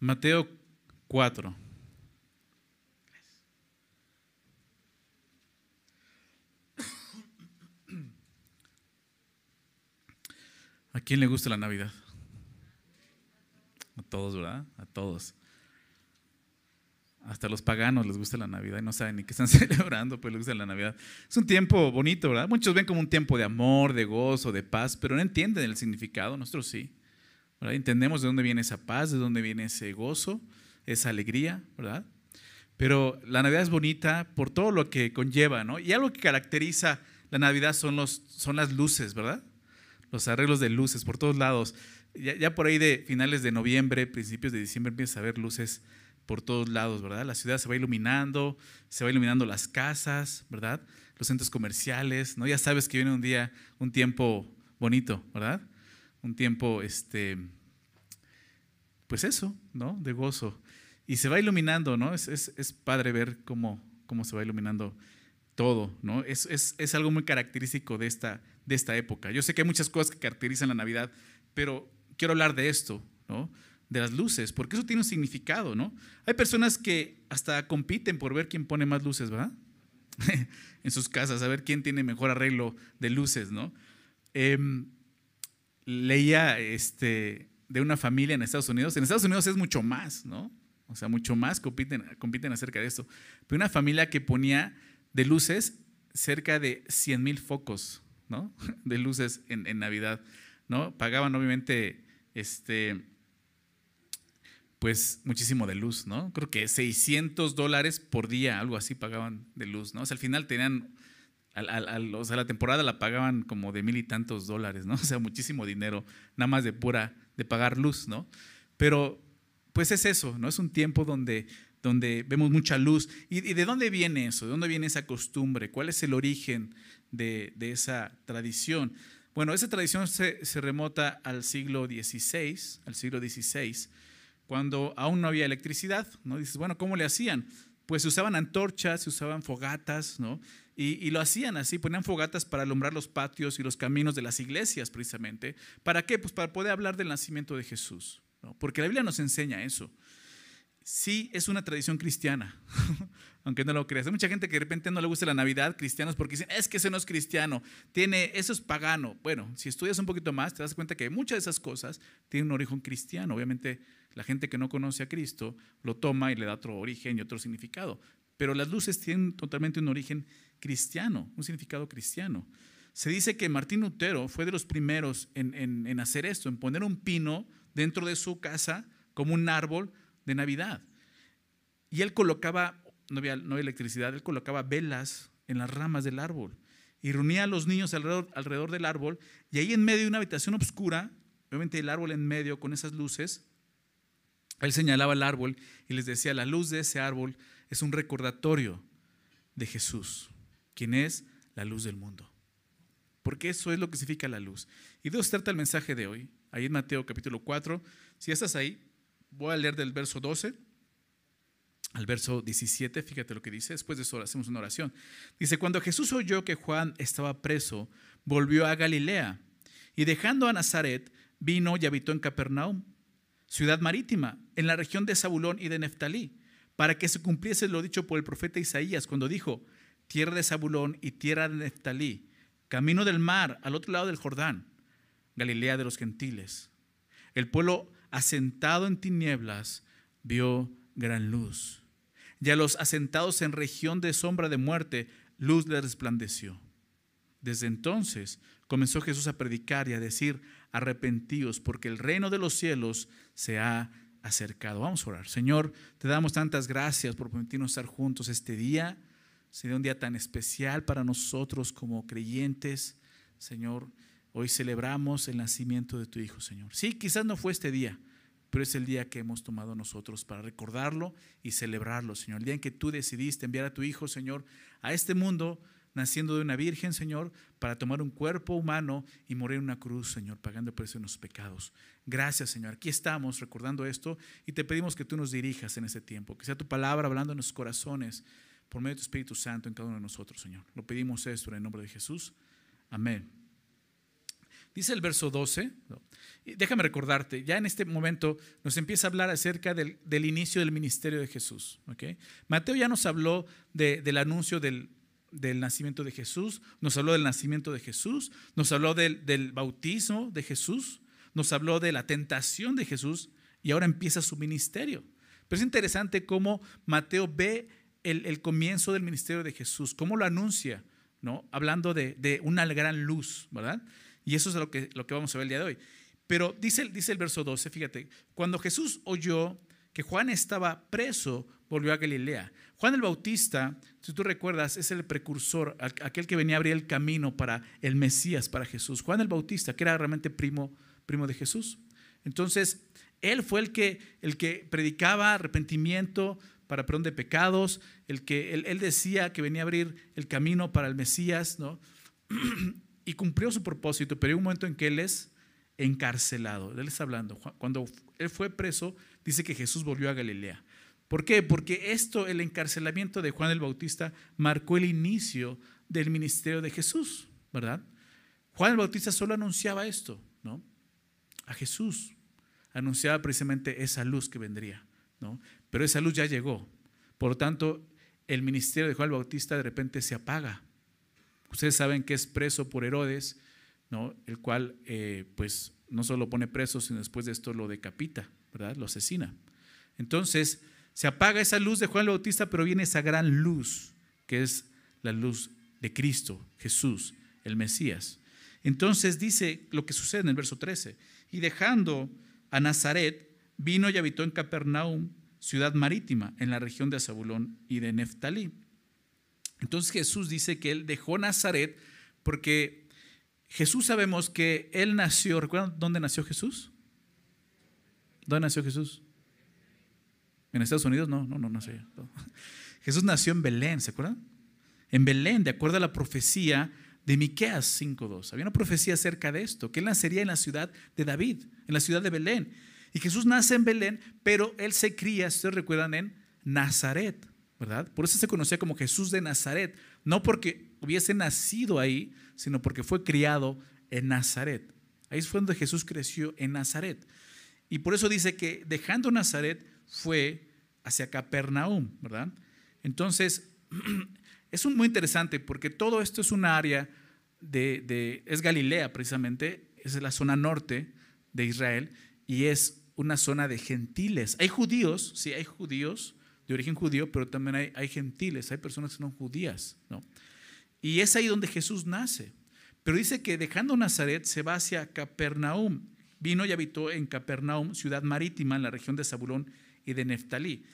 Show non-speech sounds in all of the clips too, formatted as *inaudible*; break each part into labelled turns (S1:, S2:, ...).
S1: Mateo 4. ¿A quién le gusta la Navidad? A todos, ¿verdad? A todos. Hasta los paganos les gusta la Navidad y no saben ni qué están *laughs* celebrando, pero les gusta la Navidad. Es un tiempo bonito, ¿verdad? Muchos ven como un tiempo de amor, de gozo, de paz, pero no entienden el significado. Nosotros sí. Entendemos de dónde viene esa paz, de dónde viene ese gozo, esa alegría, ¿verdad? Pero la Navidad es bonita por todo lo que conlleva, ¿no? Y algo que caracteriza la Navidad son, los, son las luces, ¿verdad? Los arreglos de luces por todos lados. Ya, ya por ahí de finales de noviembre, principios de diciembre, empiezas a ver luces por todos lados, ¿verdad? La ciudad se va iluminando, se va iluminando las casas, ¿verdad? Los centros comerciales, ¿no? Ya sabes que viene un día, un tiempo bonito, ¿verdad? Un tiempo, este, pues eso, ¿no? De gozo. Y se va iluminando, ¿no? Es, es, es padre ver cómo, cómo se va iluminando todo, ¿no? Es, es, es, algo muy característico de esta, de esta época. Yo sé que hay muchas cosas que caracterizan la Navidad, pero quiero hablar de esto, ¿no? De las luces, porque eso tiene un significado, ¿no? Hay personas que hasta compiten por ver quién pone más luces, ¿verdad? *laughs* en sus casas, a ver quién tiene mejor arreglo de luces, ¿no? Eh, leía este, de una familia en Estados Unidos. En Estados Unidos es mucho más, ¿no? O sea, mucho más compiten, acerca de esto. Pero una familia que ponía de luces cerca de 100 mil focos, ¿no? *laughs* De luces en, en, Navidad, ¿no? Pagaban obviamente, este, pues muchísimo de luz, ¿no? Creo que 600 dólares por día, algo así pagaban de luz, ¿no? O sea, al final tenían, al, al, o sea, la temporada la pagaban como de mil y tantos dólares, ¿no? *laughs* O sea, muchísimo dinero, nada más de pura, de pagar luz, ¿no? Pero, pues es eso, ¿no? Es un tiempo donde, donde vemos mucha luz. ¿Y, ¿Y, de dónde viene eso? ¿De dónde viene esa costumbre? ¿Cuál es el origen de, de esa tradición? Bueno, esa tradición se, se remota al siglo XVI, al siglo XVI cuando aún no había electricidad, ¿no? Dices, bueno, ¿cómo le hacían? Pues se usaban antorchas, se usaban fogatas, ¿no? Y, lo hacían así, ponían fogatas para alumbrar los patios y los caminos de las iglesias precisamente. ¿Para qué? Pues para poder hablar del nacimiento de Jesús. Porque la Biblia nos enseña eso. Sí es una tradición cristiana, *laughs* aunque no lo creas. Hay mucha gente que de repente no le gusta la Navidad, cristianos, porque dicen, es que ese no es cristiano, tiene, eso es pagano. Bueno, si estudias un poquito más, te das cuenta que muchas de esas cosas tienen un origen cristiano. Obviamente la gente que no conoce a Cristo lo toma y le da otro origen y otro significado. Pero las luces tienen totalmente un origen cristiano, un significado cristiano. Se dice que Martín Lutero fue de los primeros en, hacer esto, en poner un pino dentro de su casa como un árbol de Navidad. Y él colocaba, no había, no había electricidad, él colocaba velas en las ramas del árbol y reunía a los niños alrededor, alrededor del árbol y ahí en medio de una habitación oscura, obviamente el árbol en medio con esas luces, él señalaba el árbol y les decía, la luz de ese árbol es un recordatorio de Jesús, quien es la luz del mundo. Porque eso es lo que significa la luz. Y eso trata el mensaje de hoy, ahí en Mateo capítulo 4. Si estás ahí, voy a leer del verso 12 al verso 17, fíjate lo que dice, después de eso hacemos una oración. Dice, cuando Jesús oyó que Juan estaba preso, volvió a Galilea y dejando a Nazaret, vino y habitó en Capernaum ciudad marítima, en la región de Zabulón y de Neftalí, para que se cumpliese lo dicho por el profeta Isaías cuando dijo, tierra de Zabulón y tierra de Neftalí, camino del mar al otro lado del Jordán, Galilea de los gentiles. El pueblo asentado en tinieblas vio gran luz, y a los asentados en región de sombra de muerte, luz les resplandeció. Desde entonces comenzó Jesús a predicar y a decir, arrepentidos, porque el reino de los cielos se ha acercado. Vamos a orar. Señor, te damos tantas gracias por permitirnos estar juntos este día. Sería un día tan especial para nosotros como creyentes. Señor, hoy celebramos el nacimiento de tu Hijo, Señor. Sí, quizás no fue este día, pero es el día que hemos tomado nosotros para recordarlo y celebrarlo, Señor. El día en que tú decidiste enviar a tu Hijo, Señor, a este mundo naciendo de una virgen, Señor, para tomar un cuerpo humano y morir en una cruz, Señor, pagando el precio de nuestros pecados. Gracias, Señor. Aquí estamos recordando esto y te pedimos que tú nos dirijas en ese tiempo, que sea tu palabra hablando en nuestros corazones por medio de tu Espíritu Santo en cada uno de nosotros, Señor. Lo pedimos esto en el nombre de Jesús. Amén. Dice el verso 12, déjame recordarte, ya en este momento nos empieza a hablar acerca del, inicio del ministerio de Jesús. Mateo ya nos habló del anuncio del, nacimiento de Jesús, nos habló del nacimiento de Jesús, nos habló del, bautismo de Jesús, nos habló de la tentación de Jesús y ahora empieza su ministerio. Pero es interesante cómo Mateo ve el, comienzo del ministerio de Jesús, cómo lo anuncia, ¿no? hablando de, una gran luz, ¿verdad? Y eso es lo que, lo que vamos a ver el día de hoy. Pero dice, dice el verso 12, fíjate, cuando Jesús oyó que Juan estaba preso, volvió a Galilea. Juan el Bautista, si tú recuerdas, es el precursor, aquel que venía a abrir el camino para el Mesías, para Jesús. Juan el Bautista, que era realmente primo, primo de Jesús. Entonces, él fue el que, el que predicaba arrepentimiento para perdón de pecados, el que él, él decía que venía a abrir el camino para el Mesías, ¿no? *clears throat* y cumplió su propósito, pero hay un momento en que él es encarcelado. Él está hablando. Cuando él fue preso, dice que Jesús volvió a Galilea. ¿Por qué? Porque esto, el encarcelamiento de Juan el Bautista, marcó el inicio del ministerio de Jesús, ¿verdad? Juan el Bautista solo anunciaba esto, ¿no? A Jesús. Anunciaba precisamente esa luz que vendría, ¿no? Pero esa luz ya llegó. Por lo tanto, el ministerio de Juan el Bautista de repente se apaga. Ustedes saben que es preso por Herodes, ¿no? el cual eh, pues no solo lo pone preso, sino después de esto lo decapita, ¿verdad? Lo asesina. Entonces, se apaga esa luz de Juan el Bautista, pero viene esa gran luz, que es la luz de Cristo, Jesús, el Mesías. Entonces dice lo que sucede en el verso 13, y dejando a Nazaret, vino y habitó en Capernaum, ciudad marítima, en la región de Zabulón y de Neftalí. Entonces Jesús dice que él dejó Nazaret porque Jesús sabemos que él nació, ¿recuerdan dónde nació Jesús? ¿Dónde nació Jesús? ¿En Estados Unidos? No, no, no nació. *laughs* Jesús nació en Belén, ¿se acuerdan? En Belén, de acuerdo a la profecía de Miqueas 5:2. Había una profecía acerca de esto, que él nacería en la ciudad de David, en la ciudad de Belén. Y Jesús nace en Belén, pero él se cría, ustedes recuerdan, en Nazaret. ¿verdad? Por eso se conocía como Jesús de Nazaret, no porque hubiese nacido ahí, sino porque fue criado en Nazaret. Ahí fue donde Jesús creció en Nazaret. Y por eso dice que dejando Nazaret fue hacia Capernaum, ¿verdad? Entonces, *clears throat* es muy interesante porque todo esto es un área de, de, es Galilea precisamente, es la zona norte de Israel y es una zona de gentiles. Hay judíos, sí, hay judíos, de origen judío, pero también hay, gentiles, hay personas que no judías. ¿no? Y es ahí donde Jesús nace. Pero dice que dejando Nazaret se va hacia Capernaum. Vino y habitó en Capernaum, ciudad marítima en la región de Zabulón y de Neftalí.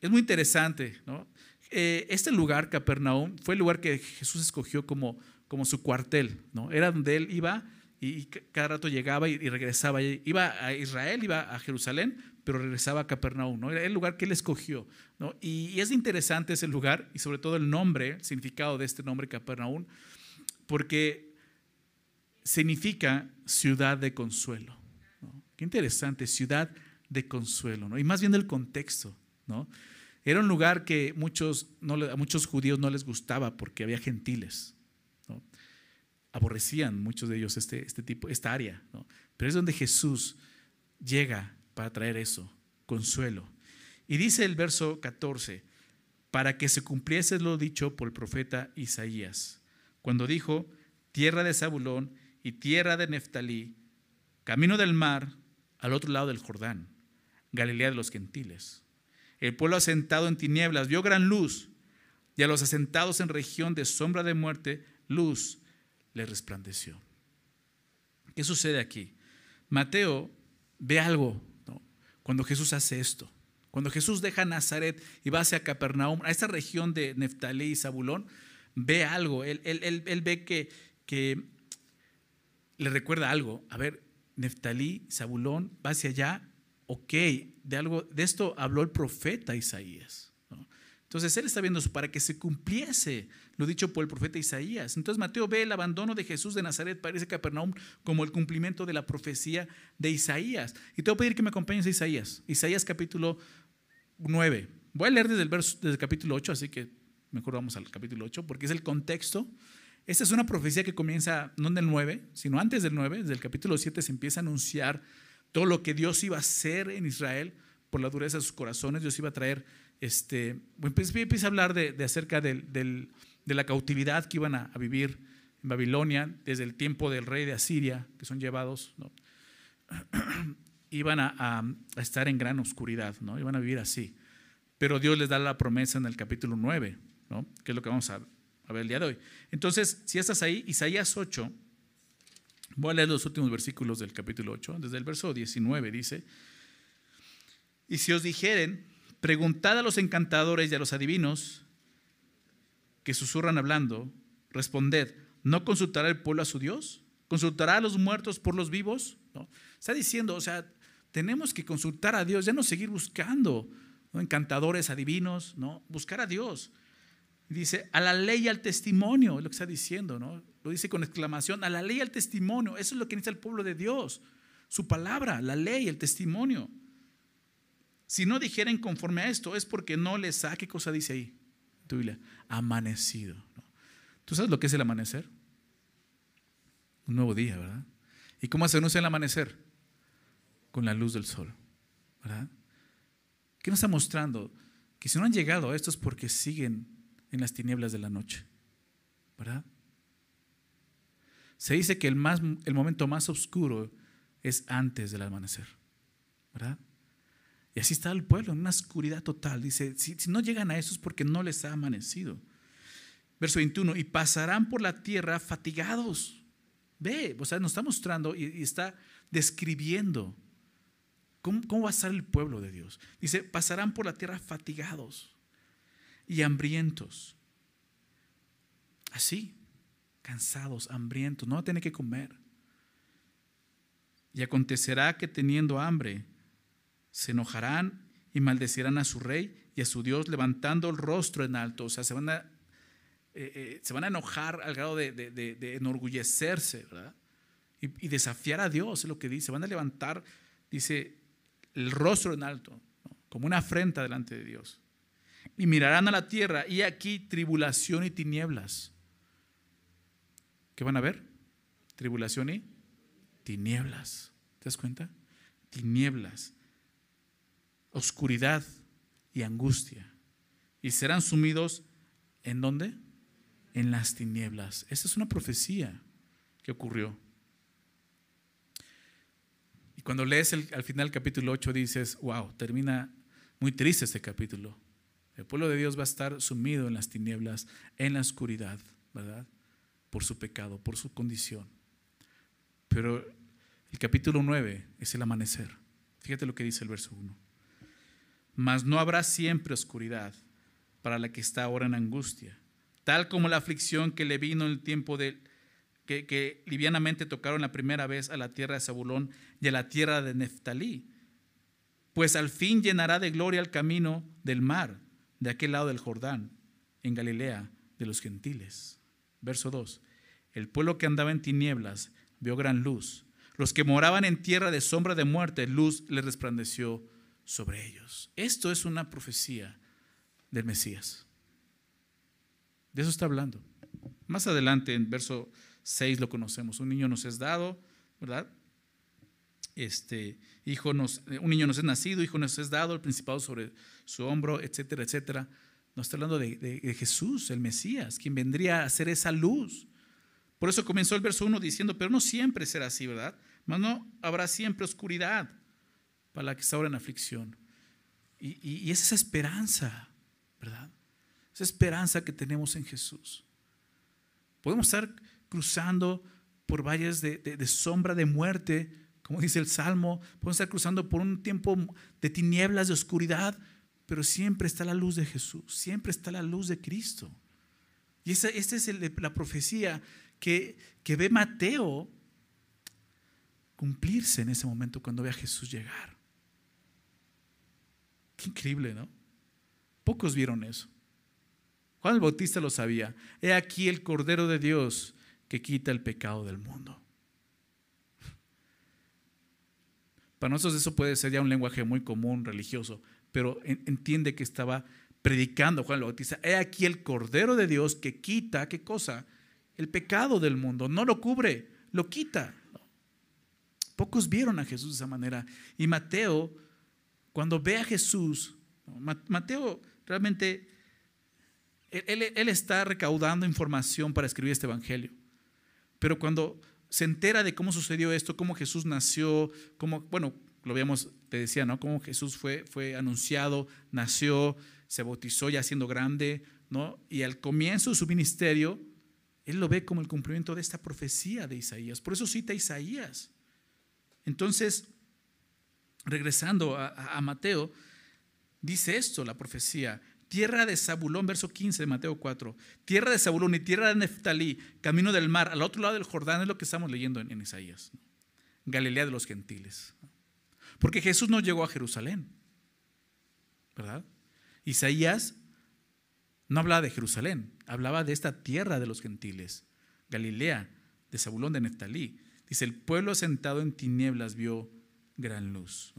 S1: Es muy interesante, ¿no? Eh, este lugar, Capernaum, fue el lugar que Jesús escogió como, como su cuartel, ¿no? Era donde él iba y cada rato llegaba y, regresaba. Iba a Israel, iba a Jerusalén, pero regresaba a Capernaum, ¿no? Era el lugar que él escogió, ¿no? Y, es interesante ese lugar y sobre todo el nombre, el significado de este nombre Capernaum, porque significa ciudad de consuelo. Qué interesante, ciudad de consuelo, ¿no? Y más bien el contexto, ¿no? Era un lugar que muchos, no, a muchos judíos no les gustaba porque había gentiles. Aborrecían muchos de ellos este, este tipo, esta área, ¿no? Pero es donde Jesús llega para traer eso, consuelo. Y dice el verso 14, para que se cumpliese lo dicho por el profeta Isaías, cuando dijo, tierra de Zabulón y tierra de Neftalí, camino del mar al otro lado del Jordán, Galilea de los gentiles. El pueblo asentado en tinieblas vio gran luz, y a los asentados en región de sombra de muerte, luz le resplandeció. ¿Qué sucede aquí? Mateo ve algo cuando Jesús hace esto. Cuando Jesús deja Nazaret y va hacia Capernaum, a esa región de Neftalí y Zabulón, ve algo. Él, él, ve que, que, le recuerda algo. A ver, Neftalí, Zabulón, va hacia allá. Ok, de, algo, de esto habló el profeta Isaías. Entonces él está viendo eso para que se cumpliese lo dicho por el profeta Isaías. Entonces Mateo ve el abandono de Jesús de Nazaret para ese Capernaum como el cumplimiento de la profecía de Isaías. Y te voy a pedir que me acompañes a Isaías. Isaías capítulo 9. Voy a leer desde el, verso, desde el capítulo 8, así que mejor vamos al capítulo 8, porque es el contexto Esta es una profecía que comienza no en el 9, sino antes del 9, desde el capítulo 7 se empieza a anunciar todo lo que Dios iba a hacer en Israel por la dureza de sus corazones. Dios iba a traer, este, empieza a hablar de, acerca de la cautividad que iban a, vivir en Babilonia desde el tiempo del rey de Asiria, que son llevados, *clears throat* iban a, estar en gran oscuridad, ¿no? iban a vivir así. Pero Dios les da la promesa en el capítulo 9, ¿no? que es lo que vamos a, a ver el día de hoy. Entonces, si estás ahí, Isaías 8, voy a leer los últimos versículos del capítulo 8, desde el verso 19 dice, y si os dijeren, preguntad a los encantadores y a los adivinos que susurran hablando, responded, ¿no consultará el pueblo a su Dios? ¿Consultará a los muertos por los vivos? ¿No? Está diciendo, o sea, tenemos que consultar a Dios, ya no seguir buscando encantadores, adivinos, ¿no? Buscar a Dios. Dice, a la ley y al testimonio, es lo que está diciendo, ¿no? Lo dice con exclamación, a la ley y al testimonio. Eso es lo que necesita el pueblo de Dios. Su palabra, la ley, el testimonio. Si no dijeren conforme a esto, es porque no les saque ¿qué cosa dice ahí? Tu Biblia, amanecido. ¿Tú sabes lo que es el amanecer? Un nuevo día, ¿verdad? ¿Y cómo se anuncia el amanecer? Con la luz del sol, ¿verdad? ¿Qué nos está mostrando? Que si no han llegado a esto es porque siguen en las tinieblas de la noche, ¿verdad? Se dice que el, más, el momento más oscuro es antes del amanecer, ¿verdad? Y así está el pueblo, en una oscuridad total. Dice, si, no llegan a eso es porque no les ha amanecido. Verso 21, y pasarán por la tierra fatigados. Ve, o sea, nos está mostrando y, está describiendo cómo, cómo va a estar el pueblo de Dios. Dice, pasarán por la tierra fatigados y hambrientos. Así, cansados, hambrientos, no van a tener que comer. Y acontecerá que teniendo hambre, se enojarán y maldecirán a su rey y a su Dios levantando el rostro en alto. O sea, se van a, eh, eh, se van a enojar al grado de, enorgullecerse, ¿verdad? Y, desafiar a Dios, es lo que dice. Van a levantar, dice, el rostro en alto, como una afrenta delante de Dios. Y mirarán a la tierra y aquí tribulación y tinieblas. ¿Qué van a ver? Tribulación y tinieblas. ¿Te das cuenta? Tinieblas oscuridad y angustia. Y serán sumidos en dónde? En las tinieblas. Esa es una profecía que ocurrió. Y cuando lees al final del capítulo 8 dices, wow, termina muy triste este capítulo. El pueblo de Dios va a estar sumido en las tinieblas, en la oscuridad, ¿verdad? Por su pecado, por su condición. Pero el capítulo 9 es el amanecer. Fíjate lo que dice el verso 1 mas no habrá siempre oscuridad para la que está ahora en angustia, tal como la aflicción que le vino en el tiempo de que, livianamente tocaron la primera vez a la tierra de Zabulón y a la tierra de Neftalí, pues al fin llenará de gloria el camino del mar, de aquel lado del Jordán, en Galilea de los gentiles. Verso 2. El pueblo que andaba en tinieblas vio gran luz. Los que moraban en tierra de sombra de muerte, luz les resplandeció sobre ellos. Esto es una profecía del Mesías. De eso está hablando. Más adelante, en verso 6 lo conocemos. Un niño nos es dado, ¿verdad? Este, hijo nos, un niño nos es nacido, hijo nos es dado, el principado sobre su hombro, etcétera, etcétera. Nos está hablando de, Jesús, el Mesías, quien vendría a ser esa luz. Por eso comenzó el verso 1 diciendo, pero no siempre será así, ¿verdad? Mas no habrá siempre oscuridad para la que está ahora en aflicción. Y, y, es esa esperanza, ¿verdad? Esa esperanza que tenemos en Jesús. Podemos estar cruzando por valles de, sombra de muerte, como dice el Salmo, podemos estar cruzando por un tiempo de tinieblas, de oscuridad, pero siempre está la luz de Jesús, siempre está la luz de Cristo. Y esa, esta es la profecía que, que ve Mateo cumplirse en ese momento cuando ve a Jesús llegar. Qué increíble, ¿no? Pocos vieron eso. Juan el Bautista lo sabía. He aquí el Cordero de Dios que quita el pecado del mundo. Para nosotros eso puede ser ya un lenguaje muy común, religioso, pero entiende que estaba predicando Juan el Bautista. He aquí el Cordero de Dios que quita, ¿qué cosa? el pecado del mundo, no lo cubre, lo quita. Pocos vieron a Jesús de esa manera. Y Mateo, cuando ve a Jesús, Mateo realmente, él, está recaudando información para escribir este Evangelio. Pero cuando se entera de cómo sucedió esto, cómo Jesús nació, cómo, bueno, lo veíamos, te decía, ¿no? Cómo Jesús fue, fue anunciado, nació, se bautizó ya siendo grande, ¿no? Y al comienzo de su ministerio, él lo ve como el cumplimiento de esta profecía de Isaías. Por eso cita a Isaías. Entonces, regresando a, Mateo, dice esto la profecía. Tierra de Zabulón, verso 15 de Mateo 4. Tierra de Zabulón y tierra de Neftalí, camino del mar, al otro lado del Jordán, es lo que estamos leyendo en, Isaías. Galilea de los gentiles. Porque Jesús no llegó a Jerusalén, ¿verdad? Isaías no hablaba de Jerusalén, hablaba de esta tierra de los gentiles, Galilea, de Zabulón de Neftalí. Dice, el pueblo sentado en tinieblas vio gran luz.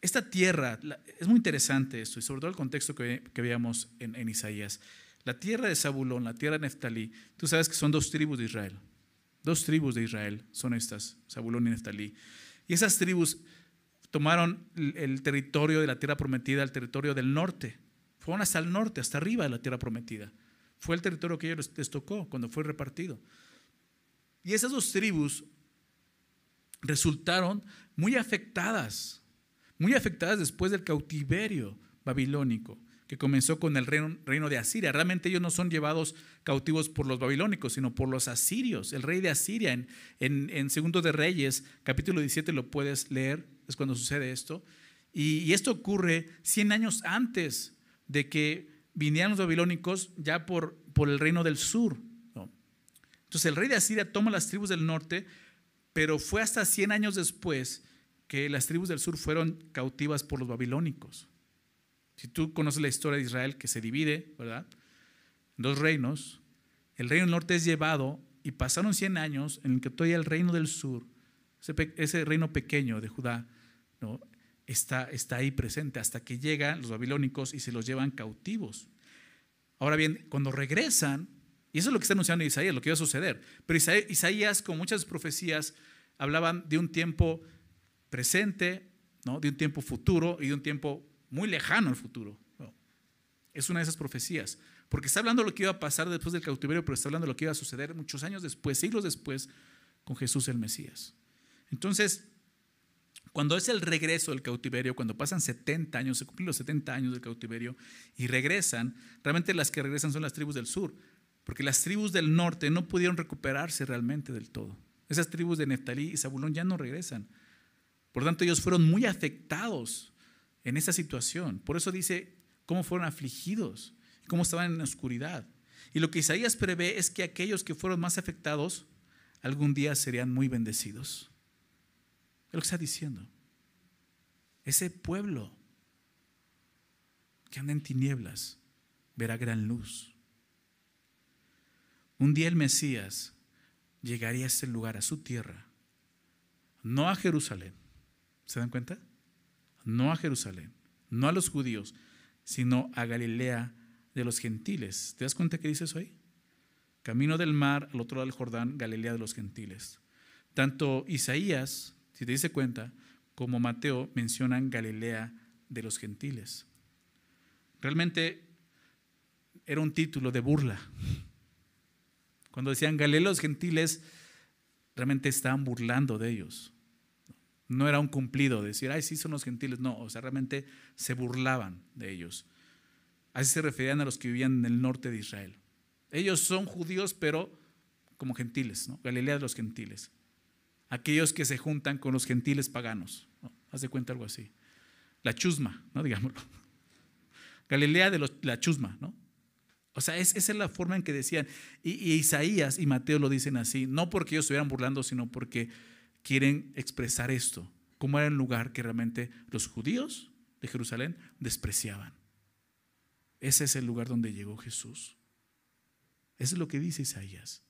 S1: Esta tierra, es muy interesante esto, y sobre todo el contexto que, veíamos en, en, Isaías. La tierra de Zabulón, la tierra de Neftalí, tú sabes que son dos tribus de Israel. Dos tribus de Israel son estas, Zabulón y Neftalí. Y esas tribus tomaron el territorio de la tierra prometida, el territorio del norte. Fueron hasta el norte, hasta arriba de la tierra prometida. Fue el territorio que ellos les tocó cuando fue repartido. Y esas dos tribus resultaron muy afectadas, muy afectadas después del cautiverio babilónico que comenzó con el reino, de Asiria. Realmente ellos no son llevados cautivos por los babilónicos, sino por los asirios. El rey de Asiria, en, en, Segundo de Reyes, capítulo 17, lo puedes leer, es cuando sucede esto. Y, esto ocurre 100 años antes de que vinieran los babilónicos ya por, por el reino del sur. Entonces el rey de Asiria toma las tribus del norte, pero fue hasta 100 años después que las tribus del sur fueron cautivas por los babilónicos. Si tú conoces la historia de Israel que se divide, ¿verdad? En dos reinos, el reino del norte es llevado y pasaron 100 años en el que todavía el reino del sur, ese, reino pequeño de Judá, ¿no? está, está ahí presente hasta que llegan los babilónicos y se los llevan cautivos. Ahora bien, cuando regresan, y eso es lo que está anunciando Isaías, lo que iba a suceder. Pero Isaías, con muchas profecías, hablaban de un tiempo presente, ¿no? de un tiempo futuro y de un tiempo muy lejano al futuro. Es una de esas profecías. Porque está hablando de lo que iba a pasar después del cautiverio, pero está hablando de lo que iba a suceder muchos años después, siglos después, con Jesús el Mesías. Entonces, cuando es el regreso del cautiverio, cuando pasan 70 años, se cumplen los 70 años del cautiverio y regresan, realmente las que regresan son las tribus del sur porque las tribus del norte no pudieron recuperarse realmente del todo. Esas tribus de Neftalí y Zabulón ya no regresan. Por tanto, ellos fueron muy afectados en esa situación. Por eso dice cómo fueron afligidos, cómo estaban en la oscuridad. Y lo que Isaías prevé es que aquellos que fueron más afectados algún día serían muy bendecidos. Es lo que está diciendo. Ese pueblo que anda en tinieblas verá gran luz. Un día el Mesías llegaría a ese lugar, a su tierra, no a Jerusalén. ¿Se dan cuenta? No a Jerusalén, no a los judíos, sino a Galilea de los gentiles. ¿Te das cuenta que dice eso ahí? Camino del mar, al otro lado del Jordán, Galilea de los gentiles. Tanto Isaías, si te dice cuenta, como Mateo mencionan Galilea de los gentiles. Realmente era un título de burla cuando decían Galileos gentiles, realmente estaban burlando de ellos. No era un cumplido decir, ay, sí son los gentiles. No, o sea, realmente se burlaban de ellos. Así se referían a los que vivían en el norte de Israel. Ellos son judíos, pero como gentiles, ¿no? Galilea de los gentiles. Aquellos que se juntan con los gentiles paganos. Haz de cuenta algo así. La chusma, ¿no? *laughs* Digámoslo. Galilea de los, la chusma, ¿no? O sea, esa es la forma en que decían. Y, Isaías y Mateo lo dicen así, no porque ellos estuvieran burlando, sino porque quieren expresar esto, como era el lugar que realmente los judíos de Jerusalén despreciaban. Ese es el lugar donde llegó Jesús. Eso es lo que dice Isaías.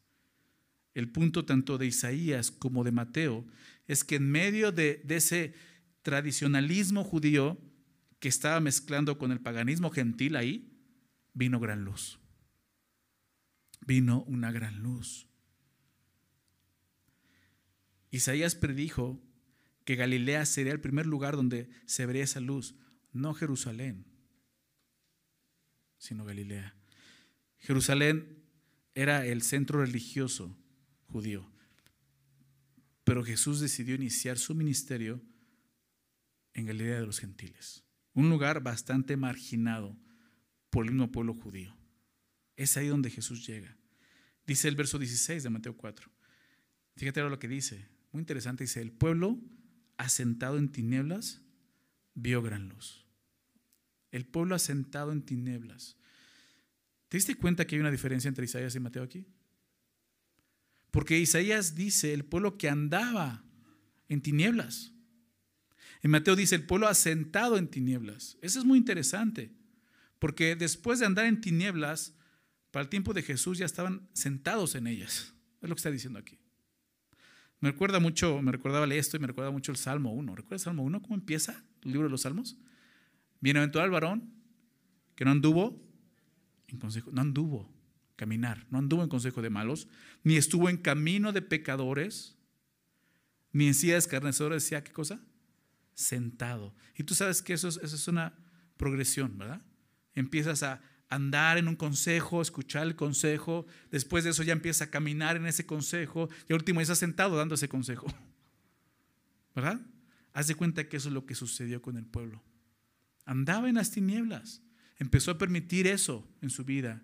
S1: El punto tanto de Isaías como de Mateo es que en medio de ese tradicionalismo judío que estaba mezclando con el paganismo gentil ahí, vino gran luz. vino una gran luz. Isaías predijo que Galilea sería el primer lugar donde se vería esa luz, no Jerusalén, sino Galilea. Jerusalén era el centro religioso judío, pero Jesús decidió iniciar su ministerio en Galilea de los gentiles, un lugar bastante marginado por el mismo pueblo judío. Es ahí donde Jesús llega. Dice el verso 16 de Mateo 4. Fíjate ahora lo que dice. Muy interesante. Dice, el pueblo asentado en tinieblas vio gran luz. El pueblo asentado en tinieblas. ¿Te diste cuenta que hay una diferencia entre Isaías y Mateo aquí? Porque Isaías dice el pueblo que andaba en tinieblas. En Mateo dice el pueblo asentado en tinieblas. Eso es muy interesante, porque después de andar en tinieblas, para el tiempo de Jesús ya estaban sentados en ellas. Es lo que está diciendo aquí. Me recuerda mucho, me recordaba esto y me recuerda mucho el Salmo 1. ¿Recuerda el Salmo 1? ¿Cómo empieza el libro de los Salmos? Bienaventurado el varón que no anduvo en consejo, no anduvo caminar, no anduvo en consejo de malos, ni estuvo en camino de pecadores, ni en silla de escarnecedores, decía qué cosa? Sentado. Y tú sabes que eso es, eso es una progresión, ¿verdad? Empiezas a andar en un consejo, escuchar el consejo, después de eso ya empieza a caminar en ese consejo y al último ya está sentado dando ese consejo. *laughs* ¿Verdad? Haz de cuenta que eso es lo que sucedió con el pueblo. Andaba en las tinieblas, empezó a permitir eso en su vida,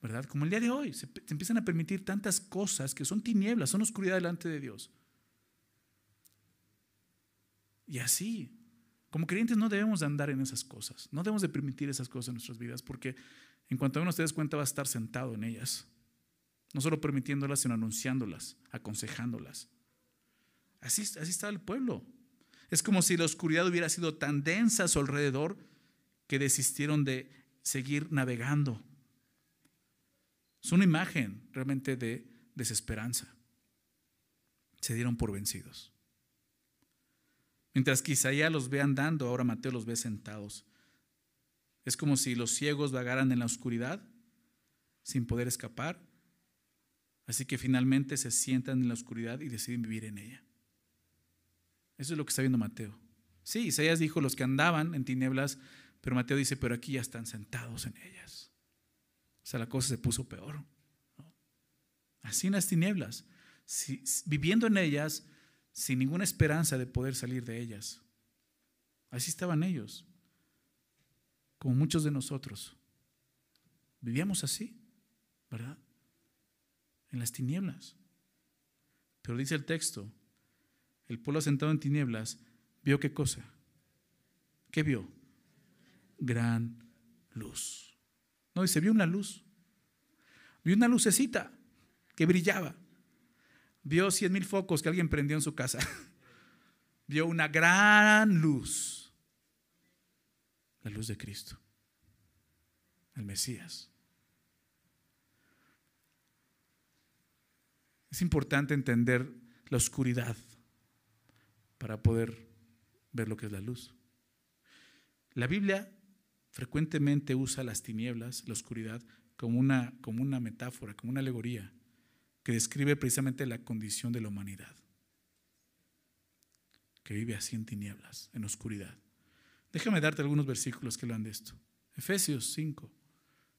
S1: ¿verdad? Como el día de hoy, se, se empiezan a permitir tantas cosas que son tinieblas, son oscuridad delante de Dios. Y así, como creyentes no debemos de andar en esas cosas, no debemos de permitir esas cosas en nuestras vidas, porque en cuanto uno se des cuenta va a estar sentado en ellas, no solo permitiéndolas, sino anunciándolas, aconsejándolas. Así, así estaba el pueblo. Es como si la oscuridad hubiera sido tan densa a su alrededor que desistieron de seguir navegando. Es una imagen realmente de desesperanza. Se dieron por vencidos. Mientras que Isaías los ve andando, ahora Mateo los ve sentados. Es como si los ciegos vagaran en la oscuridad sin poder escapar. Así que finalmente se sientan en la oscuridad y deciden vivir en ella. Eso es lo que está viendo Mateo. Sí, Isaías dijo los que andaban en tinieblas, pero Mateo dice, pero aquí ya están sentados en ellas. O sea, la cosa se puso peor. Así en las tinieblas, viviendo en ellas, sin ninguna esperanza de poder salir de ellas. Así estaban ellos, como muchos de nosotros. Vivíamos así, ¿verdad? En las tinieblas. Pero dice el texto, el pueblo sentado en tinieblas vio qué cosa. ¿Qué vio? Gran luz. No, dice, vio una luz. Vio una lucecita que brillaba. Vio cien mil focos que alguien prendió en su casa. *laughs* Vio una gran luz. La luz de Cristo. El Mesías. Es importante entender la oscuridad para poder ver lo que es la luz. La Biblia frecuentemente usa las tinieblas, la oscuridad, como una, como una metáfora, como una alegoría que describe precisamente la condición de la humanidad, que vive así en tinieblas, en oscuridad. Déjame darte algunos versículos que hablan de esto. Efesios 5,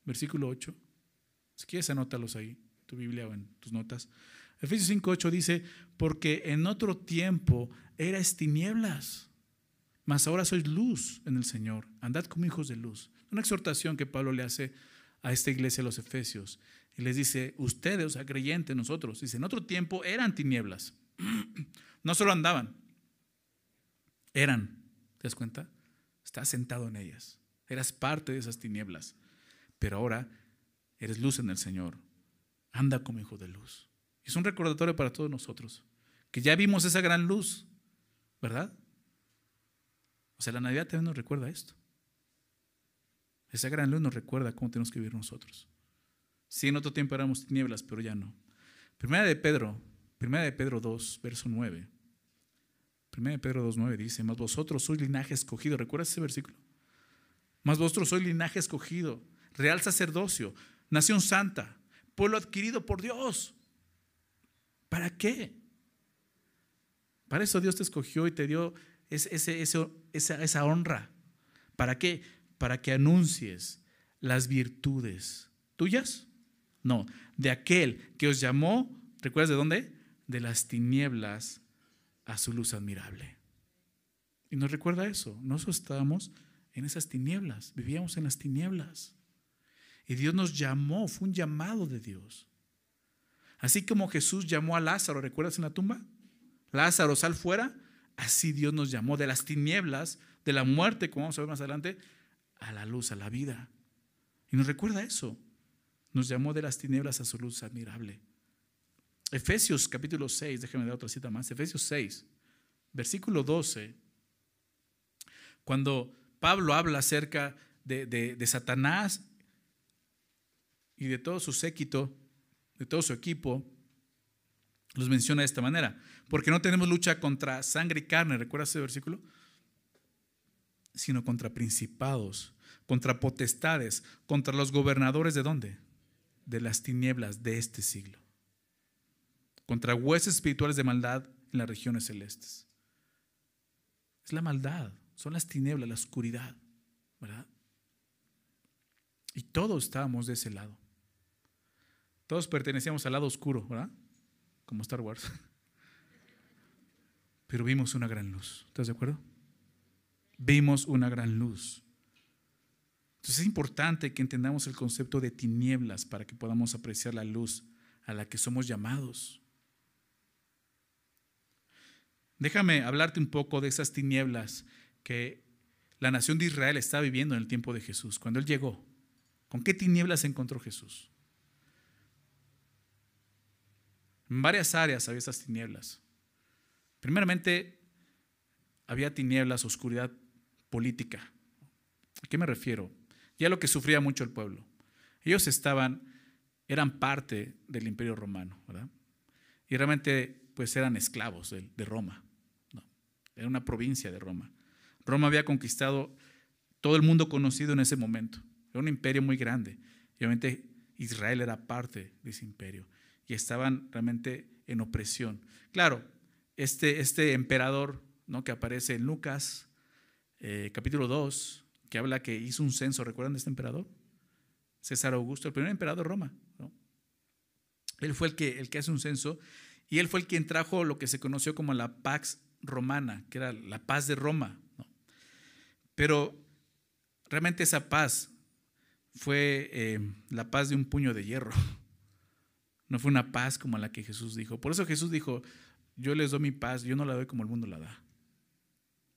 S1: versículo 8. Si quieres, anótalos ahí, en tu Biblia o en tus notas. Efesios 5, 8 dice, porque en otro tiempo eras tinieblas, mas ahora sois luz en el Señor. Andad como hijos de luz. Una exhortación que Pablo le hace a esta iglesia de los Efesios. Y les dice, ustedes, o sea, creyentes, nosotros, dice, en otro tiempo eran tinieblas. *clears throat* No solo andaban, eran. ¿Te das cuenta? Estás sentado en ellas. Eras parte de esas tinieblas. Pero ahora eres luz en el Señor. Anda como hijo de luz. Es un recordatorio para todos nosotros. Que ya vimos esa gran luz, ¿verdad? O sea, la Navidad también nos recuerda esto. Esa gran luz nos recuerda cómo tenemos que vivir nosotros. Sí, en otro tiempo éramos tinieblas, pero ya no. Primera de Pedro, primera de Pedro 2, verso 9. Primera de Pedro 2, 9 dice, más vosotros sois linaje escogido. ¿Recuerdas ese versículo? Más vosotros sois linaje escogido, real sacerdocio, nación santa, pueblo adquirido por Dios. ¿Para qué? Para eso Dios te escogió y te dio esa honra. ¿Para qué? Para que anuncies las virtudes tuyas. No, de aquel que os llamó, ¿recuerdas de dónde? De las tinieblas a su luz admirable. Y nos recuerda eso, nosotros estábamos en esas tinieblas, vivíamos en las tinieblas. Y Dios nos llamó, fue un llamado de Dios. Así como Jesús llamó a Lázaro, ¿recuerdas en la tumba? Lázaro, sal fuera. Así Dios nos llamó de las tinieblas, de la muerte, como vamos a ver más adelante, a la luz, a la vida. Y nos recuerda eso. Nos llamó de las tinieblas a su luz admirable. Efesios capítulo 6, déjame dar otra cita más. Efesios 6, versículo 12. Cuando Pablo habla acerca de, de Satanás y de todo su séquito, de todo su equipo, los menciona de esta manera. Porque no tenemos lucha contra sangre y carne, ¿recuerdas ese versículo? Sino contra principados, contra potestades, contra los gobernadores de dónde? De las tinieblas de este siglo. Contra huesos espirituales de maldad en las regiones celestes. Es la maldad, son las tinieblas, la oscuridad, ¿verdad? Y todos estábamos de ese lado. Todos pertenecíamos al lado oscuro, ¿verdad? Como Star Wars. *laughs* Pero vimos una gran luz. ¿Estás de acuerdo? Vimos una gran luz. Entonces es importante que entendamos el concepto de tinieblas para que podamos apreciar la luz a la que somos llamados. Déjame hablarte un poco de esas tinieblas que la nación de Israel está viviendo en el tiempo de Jesús, cuando Él llegó. ¿Con qué tinieblas se encontró Jesús? En varias áreas había esas tinieblas. Primeramente, había tinieblas, oscuridad política. ¿A qué me refiero? Ya lo que sufría mucho el pueblo. Ellos estaban, eran parte del imperio romano, ¿verdad? Y realmente, pues eran esclavos de, Roma. Era una provincia de Roma. Roma había conquistado todo el mundo conocido en ese momento. Era un imperio muy grande. Y obviamente Israel era parte de ese imperio y estaban realmente en opresión. Claro, este, este emperador ¿no? que aparece en Lucas eh, capítulo 2, que habla que hizo un censo, ¿recuerdan de este emperador? César Augusto, el primer emperador de Roma. Él fue el que, el que hace un censo y él fue el quien trajo lo que se conoció como la Pax Romana, que era la paz de Roma. Pero realmente esa paz fue eh, la paz de un puño de hierro. *laughs* No fue una paz como la que Jesús dijo. Por eso Jesús dijo, yo les doy mi paz, yo no la doy como el mundo la da.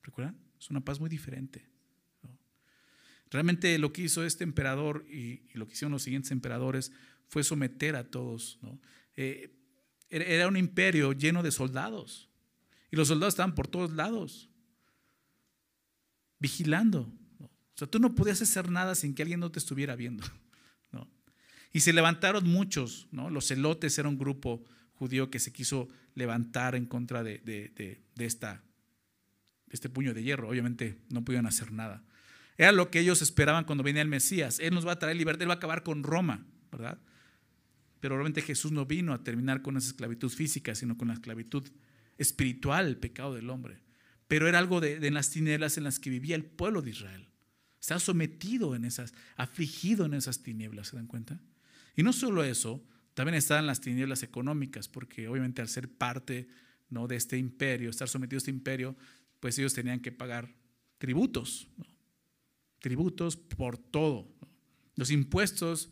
S1: ¿Recuerdan? Es una paz muy diferente. Realmente lo que hizo este emperador y, lo que hicieron los siguientes emperadores fue someter a todos. Eh, era un imperio lleno de soldados. Y los soldados estaban por todos lados, vigilando. O sea, tú no podías hacer nada sin que alguien no te estuviera viendo. *laughs* Y se levantaron muchos, ¿no? Los celotes era un grupo judío que se quiso levantar en contra de, este puño de hierro. Obviamente no pudieron hacer nada. Era lo que ellos esperaban cuando venía el Mesías. Él nos va a traer libertad, él va a acabar con Roma, ¿verdad? Pero realmente Jesús no vino a terminar con esa esclavitud física, sino con la esclavitud espiritual, el pecado del hombre. Pero era algo de, las tinieblas en las que vivía el pueblo de Israel. Está sometido en esas, afligido en esas tinieblas, ¿se dan cuenta? Y no solo eso, también están las tinieblas económicas, porque obviamente al ser parte ¿no? de este imperio, estar sometido a este imperio, pues ellos tenían que pagar tributos, tributos por todo. Los impuestos,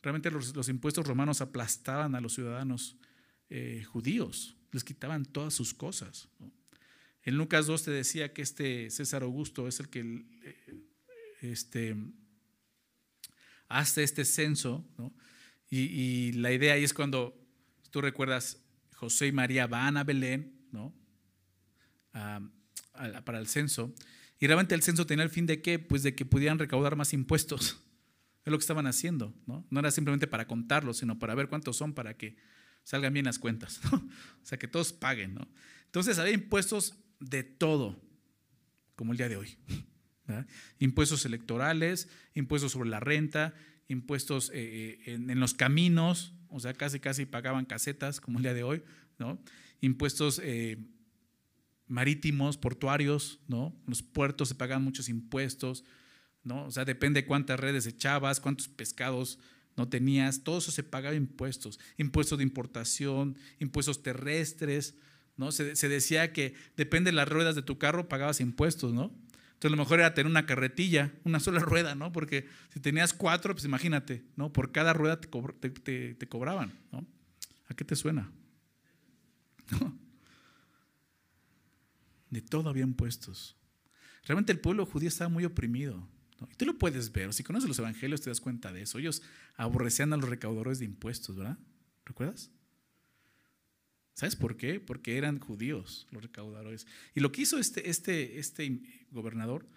S1: realmente los, impuestos romanos aplastaban a los ciudadanos eh, judíos, les quitaban todas sus cosas. En Lucas 2 te decía que este César Augusto es el que eh, este, hace este censo, ¿no? Y, la idea ahí es cuando tú recuerdas, José y María van a Belén, ¿no? para el censo. Y realmente el censo tenía el fin de qué? Pues de que pudieran recaudar más impuestos. *laughs* Es lo que estaban haciendo, ¿no? No era simplemente para contarlos, sino para ver cuántos son para que salgan bien las cuentas, *laughs* ¿no? O sea, que todos paguen, ¿no? Entonces había impuestos de todo, como el día de hoy. *laughs* Impuestos electorales, impuestos sobre la renta, impuestos eh, eh, en, los caminos, o sea, casi casi pagaban casetas como el día de hoy, ¿no? Impuestos eh, marítimos, portuarios, ¿no? Los puertos se pagan muchos impuestos, ¿no? O sea, depende cuántas redes echabas, cuántos pescados no tenías, todo eso se pagaba impuestos, impuestos de importación, impuestos terrestres, ¿no? Se, decía que depende de las ruedas de tu carro, pagabas impuestos, ¿no? Entonces lo mejor era tener una carretilla, una sola *laughs* rueda, ¿no? Porque si tenías cuatro, pues imagínate, ¿no? Por cada rueda te, te, te cobraban, ¿no? ¿A qué te suena? *laughs* De todo había impuestos. Realmente el pueblo judío estaba muy oprimido. Y tú lo puedes ver. Si conoces los evangelios te das cuenta de eso. Ellos aborrecían a los recaudadores de impuestos, ¿verdad? ¿Recuerdas? ¿Sabes por qué? Porque eran judíos los recaudadores. Y lo que hizo este, este, este gobernador,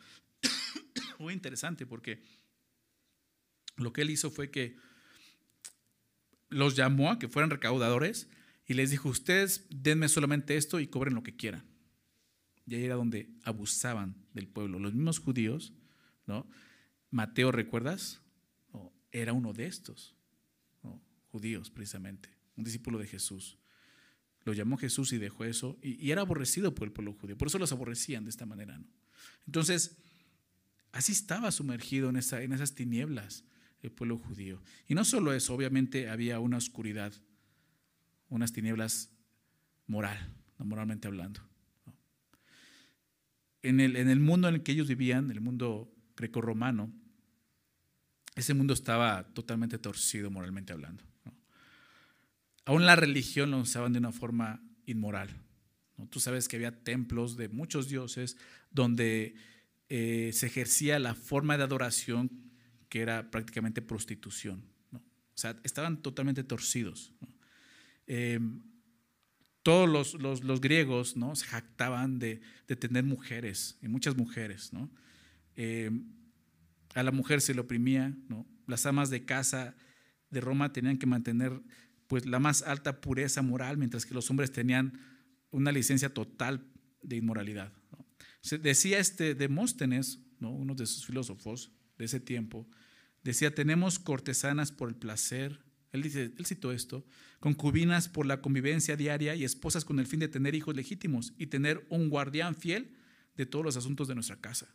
S1: *coughs* muy interesante, porque lo que él hizo fue que los llamó a que fueran recaudadores y les dijo, ustedes denme solamente esto y cobren lo que quieran. Y ahí era donde abusaban del pueblo. Los mismos judíos, ¿no? Mateo, ¿recuerdas? Era uno de estos, judíos precisamente, un discípulo de Jesús. Lo llamó Jesús y dejó eso, y, era aborrecido por el pueblo judío. Por eso los aborrecían de esta manera. ¿no? Entonces, así estaba sumergido en, esa, en esas tinieblas el pueblo judío. Y no solo eso, obviamente había una oscuridad, unas tinieblas moral, moralmente hablando en el, en el mundo en el que ellos vivían, el mundo grecorromano, ese mundo estaba totalmente torcido moralmente hablando. Aún la religión lo usaban de una forma inmoral. Tú sabes que había templos de muchos dioses donde eh, se ejercía la forma de adoración que era prácticamente prostitución. O sea, estaban totalmente torcidos. Eh, todos los, los, griegos ¿no? se jactaban de, de, tener mujeres, y muchas mujeres. ¿no? Eh, a la mujer se le oprimía, ¿no? las amas de casa de Roma tenían que mantener pues, la más alta pureza moral, mientras que los hombres tenían una licencia total de inmoralidad. ¿no? decía este Demóstenes, ¿no? uno de sus filósofos de ese tiempo, decía, tenemos cortesanas por el placer, él, dice, él citó esto, concubinas por la convivencia diaria y esposas con el fin de tener hijos legítimos y tener un guardián fiel de todos los asuntos de nuestra casa.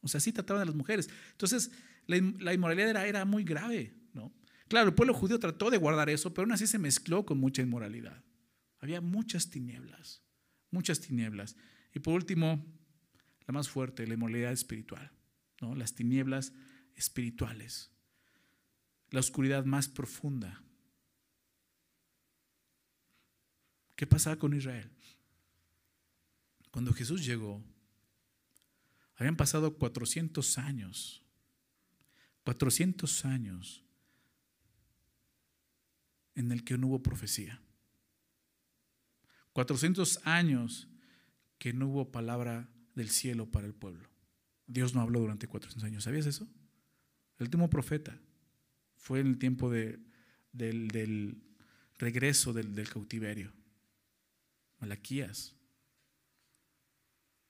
S1: O sea, así trataban a las mujeres. Entonces, la, inmoralidad era, era, muy grave. ¿no? Claro, el pueblo judío trató de guardar eso, pero aún así se mezcló con mucha inmoralidad. Había muchas tinieblas, muchas tinieblas. Y por último, la más fuerte, la inmoralidad espiritual, ¿no? las tinieblas espirituales la oscuridad más profunda. ¿Qué pasaba con Israel? Cuando Jesús llegó, habían pasado 400 años, 400 años en el que no hubo profecía, 400 años que no hubo palabra del cielo para el pueblo. Dios no habló durante 400 años, ¿sabías eso? El último profeta fue en el tiempo de, del, regreso del, cautiverio. Malaquías.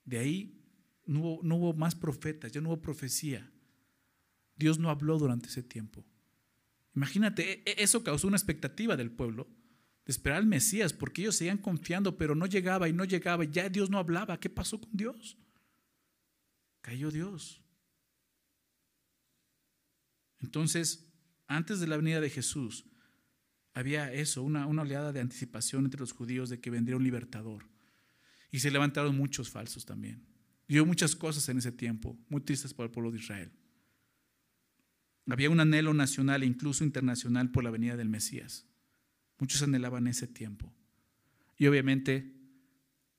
S1: De ahí no hubo, más profetas, ya no hubo profecía. Dios no habló durante ese tiempo. Imagínate, e, e, eso causó una expectativa del pueblo de esperar al Mesías, porque ellos seguían confiando, pero no llegaba y no llegaba, ya Dios no hablaba. ¿Qué pasó con Dios? Cayó Dios. Entonces, antes de la venida de Jesús, había eso, una, una oleada de anticipación entre los judíos de que vendría un libertador. Y se levantaron muchos falsos también. Y muchas cosas en ese tiempo, muy tristes para el pueblo de Israel. Había un anhelo nacional e incluso internacional por la venida del Mesías. Muchos anhelaban ese tiempo. Y obviamente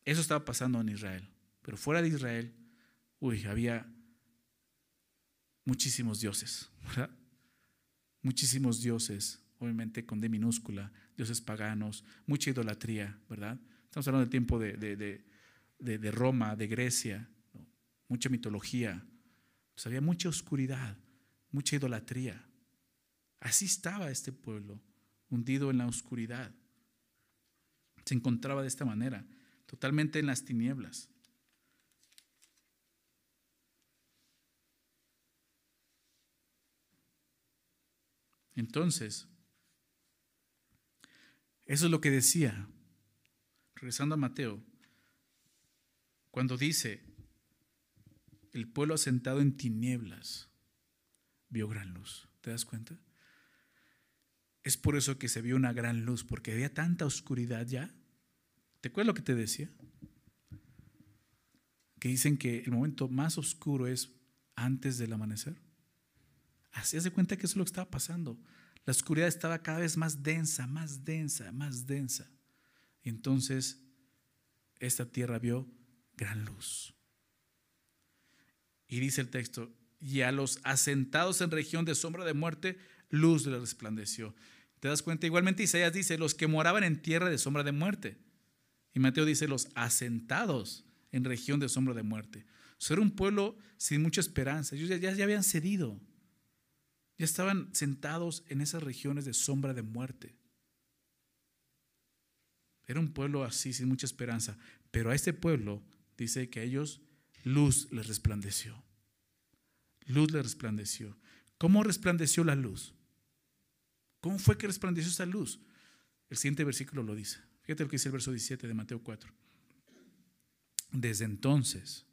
S1: eso estaba pasando en Israel. Pero fuera de Israel, uy, había muchísimos dioses, ¿verdad? muchísimos dioses, obviamente con D minúscula, dioses paganos, mucha idolatría, ¿verdad? Estamos hablando del tiempo de, Roma, de Grecia, mucha mitología. Pues había mucha oscuridad, mucha idolatría. Así estaba este pueblo, hundido en la oscuridad. Se encontraba de esta manera, totalmente en las tinieblas. Entonces, Eso es lo que decía. Regresando a Mateo, cuando dice, el pueblo asentado en tinieblas vio gran luz. ¿Te das cuenta? Es por eso que se vio una gran luz, porque había tanta oscuridad ya. ¿Te acuerdas lo que te decía? Que dicen que el momento más oscuro es antes del amanecer. Así de cuenta que eso es lo que estaba pasando. La oscuridad estaba cada vez más densa, más densa, más densa. Y entonces esta tierra vio gran luz. Y dice el texto, y a los asentados en región de sombra de muerte, luz le resplandeció. ¿Te das cuenta? Igualmente Isaías dice, los que moraban en tierra de sombra de muerte. Y Mateo dice, los asentados en región de sombra de muerte. O era un pueblo sin mucha esperanza. Ellos ya, ya habían cedido. Ya estaban sentados en esas regiones de sombra de muerte. Era un pueblo así, sin mucha esperanza. Pero a este pueblo dice que a ellos luz les resplandeció. Luz les resplandeció. ¿Cómo resplandeció la luz? ¿Cómo fue que resplandeció esa luz? El siguiente versículo lo dice. Fíjate lo que dice el verso 17 de Mateo 4. Desde entonces,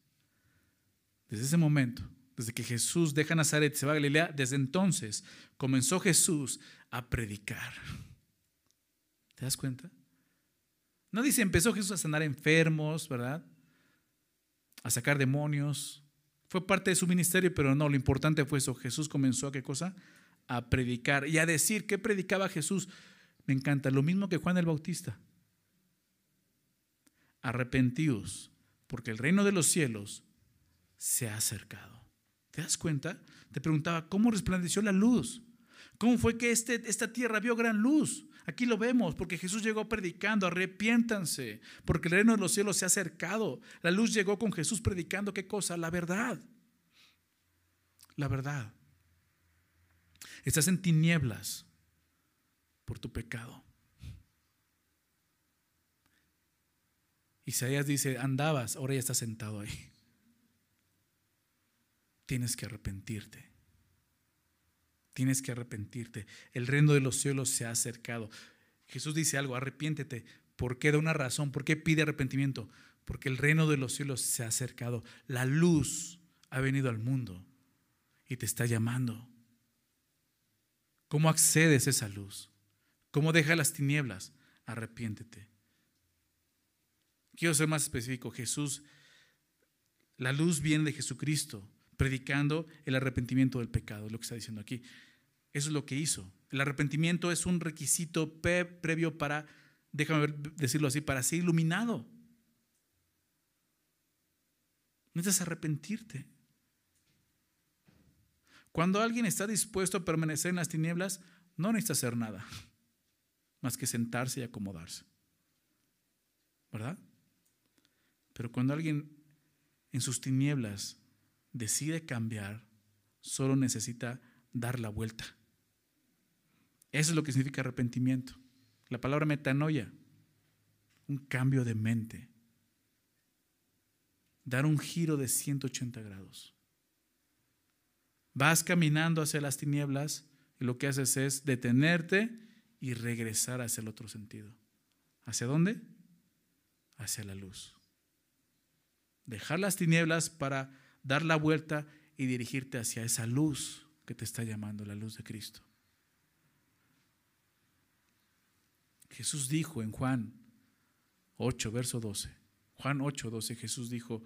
S1: desde ese momento, desde que Jesús deja Nazaret y se va a Galilea, desde entonces comenzó Jesús a predicar. ¿Te das cuenta? No dice, empezó Jesús a sanar enfermos, ¿verdad? A sacar demonios. Fue parte de su ministerio, pero no, lo importante fue eso. Jesús comenzó a qué cosa? a predicar y a decir qué predicaba Jesús. Me encanta, lo mismo que Juan el Bautista. Arrepentíos, porque el reino de los cielos se ha acercado. ¿Te das cuenta? Te preguntaba, ¿cómo resplandeció la luz? ¿Cómo fue que este, esta tierra vio gran luz? Aquí lo vemos, porque Jesús llegó predicando, arrepiéntanse, porque el reino de los cielos se ha acercado. La luz llegó con Jesús predicando qué cosa? La verdad. La verdad. Estás en tinieblas por tu pecado. Isaías dice, andabas, ahora ya estás sentado ahí. Tienes que arrepentirte. Tienes que arrepentirte. El reino de los cielos se ha acercado. Jesús dice algo, arrepiéntete. ¿Por qué da una razón? ¿Por qué pide arrepentimiento? Porque el reino de los cielos se ha acercado. La luz ha venido al mundo y te está llamando. ¿Cómo accedes a esa luz? ¿Cómo deja las tinieblas? Arrepiéntete. Quiero ser más específico. Jesús, la luz viene de Jesucristo, predicando el arrepentimiento del pecado, es lo que está diciendo aquí. Eso es lo que hizo. El arrepentimiento es un requisito previo para, déjame decirlo así, para ser iluminado. Necesitas arrepentirte. Cuando alguien está dispuesto a permanecer en las tinieblas, no necesita hacer nada, *laughs* más que sentarse y acomodarse. ¿Verdad? Pero cuando alguien en sus tinieblas decide cambiar, solo necesita dar la vuelta. Eso es lo que significa arrepentimiento. La palabra metanoia, un cambio de mente. Dar un giro de 180 grados. Vas caminando hacia las tinieblas y lo que haces es detenerte y regresar hacia el otro sentido. ¿Hacia dónde? Hacia la luz. Dejar las tinieblas para dar la vuelta y dirigirte hacia esa luz que te está llamando, la luz de Cristo. Jesús dijo en Juan 8, verso 12, Juan 8, 12, Jesús dijo,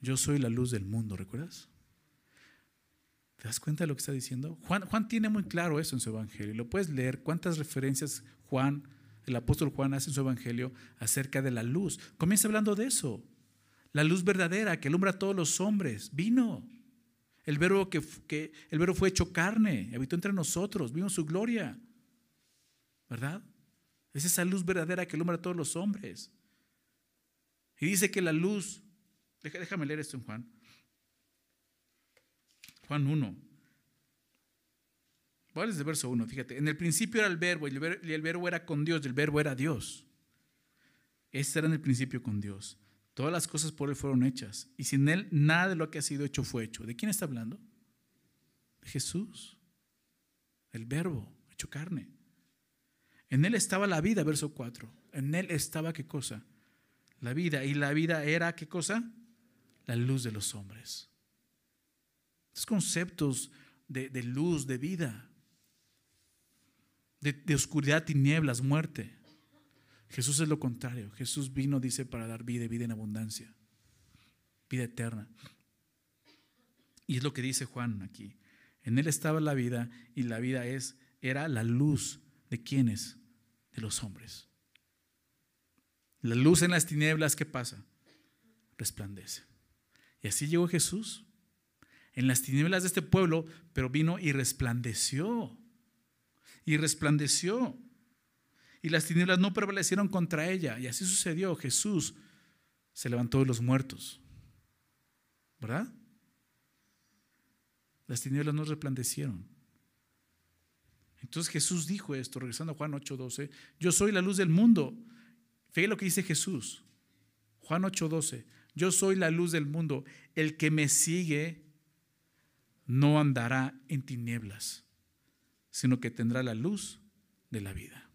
S1: yo soy la luz del mundo, ¿recuerdas? ¿Te das cuenta de lo que está diciendo? Juan, Juan tiene muy claro eso en su evangelio. Lo puedes leer cuántas referencias Juan, el apóstol Juan hace en su evangelio acerca de la luz. Comienza hablando de eso. La luz verdadera que alumbra a todos los hombres. Vino. El verbo, que, el verbo fue hecho carne, habitó entre nosotros, vimos su gloria. ¿Verdad? Es esa luz verdadera que alumbra a todos los hombres. Y dice que la luz, déjame leer esto en Juan. Juan 1. Voy desde el verso 1, fíjate. En el principio era el verbo y el verbo, era con Dios y el verbo era Dios. Este era en el principio con Dios. Todas las cosas por Él fueron hechas y sin Él nada de lo que ha sido hecho fue hecho. ¿De quién está hablando? De Jesús. El verbo hecho carne. En él estaba la vida, verso 4. En él estaba qué cosa? La vida. Y la vida era qué cosa? La luz de los hombres. Estos conceptos de, luz, de vida, de, de oscuridad, tinieblas, muerte. Jesús es lo contrario. Jesús vino, dice, para dar vida, vida en abundancia, vida eterna. Y es lo que dice Juan aquí. En él estaba la vida y la vida es era la luz de quienes de los hombres. La luz en las tinieblas, ¿qué pasa? Resplandece. Y así llegó Jesús en las tinieblas de este pueblo, pero vino y resplandeció. Y resplandeció. Y las tinieblas no prevalecieron contra ella. Y así sucedió. Jesús se levantó de los muertos. ¿Verdad? Las tinieblas no resplandecieron. Entonces Jesús dijo esto, regresando a Juan 8:12, yo soy la luz del mundo. Fíjate lo que dice Jesús. Juan 8:12, yo soy la luz del mundo. El que me sigue no andará en tinieblas, sino que tendrá la luz de la vida.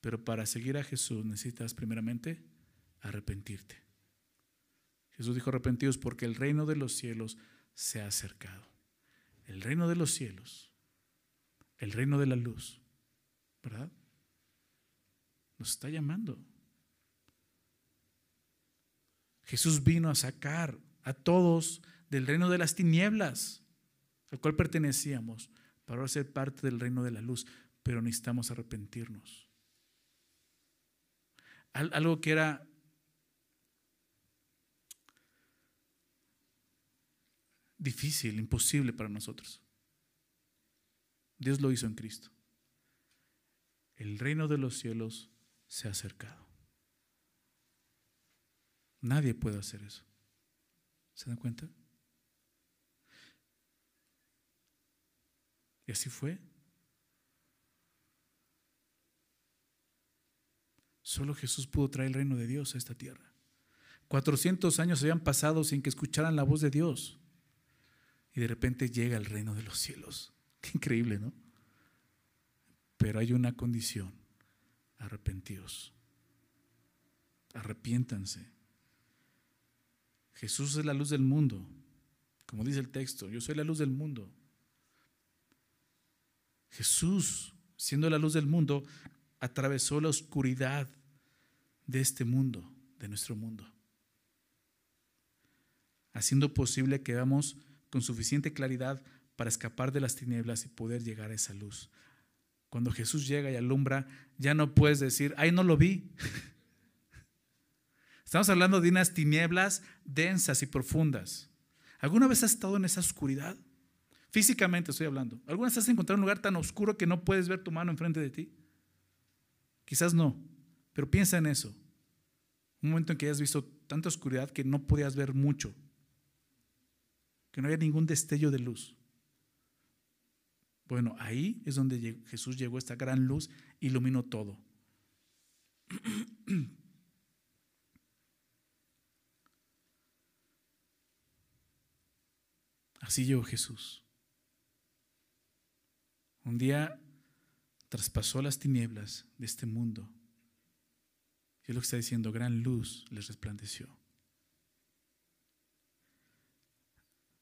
S1: Pero para seguir a Jesús necesitas primeramente arrepentirte. Jesús dijo arrepentidos porque el reino de los cielos se ha acercado el reino de los cielos, el reino de la luz, ¿verdad? Nos está llamando. Jesús vino a sacar a todos del reino de las tinieblas, al cual pertenecíamos, para ser parte del reino de la luz, pero necesitamos arrepentirnos. Algo que era difícil, imposible para nosotros. Dios lo hizo en Cristo. El reino de los cielos se ha acercado. Nadie puede hacer eso. ¿Se dan cuenta? Y así fue. Solo Jesús pudo traer el reino de Dios a esta tierra. 400 años habían pasado sin que escucharan la voz de Dios y de repente llega el reino de los cielos. *laughs* Qué increíble, ¿no? Pero hay una condición, arrepentidos. Arrepiéntanse. Jesús es la luz del mundo, como dice el texto, yo soy la luz del mundo. Jesús, siendo la luz del mundo, atravesó la oscuridad de este mundo, de nuestro mundo, haciendo posible que vamos con suficiente claridad para escapar de las tinieblas y poder llegar a esa luz. Cuando Jesús llega y alumbra, ya no puedes decir, ay, no lo vi. *laughs* Estamos hablando de unas tinieblas densas y profundas. ¿Alguna vez has estado en esa oscuridad? Físicamente estoy hablando. ¿Alguna vez has encontrado un lugar tan oscuro que no puedes ver tu mano enfrente de ti? Quizás no, pero piensa en eso. Un momento en que hayas visto tanta oscuridad que no podías ver mucho que no había ningún destello de luz. Bueno, ahí es donde Jesús llegó esta gran luz, iluminó todo. *clears throat* Así llegó Jesús. Un día traspasó las tinieblas de este mundo. Es lo que está diciendo, gran luz les resplandeció.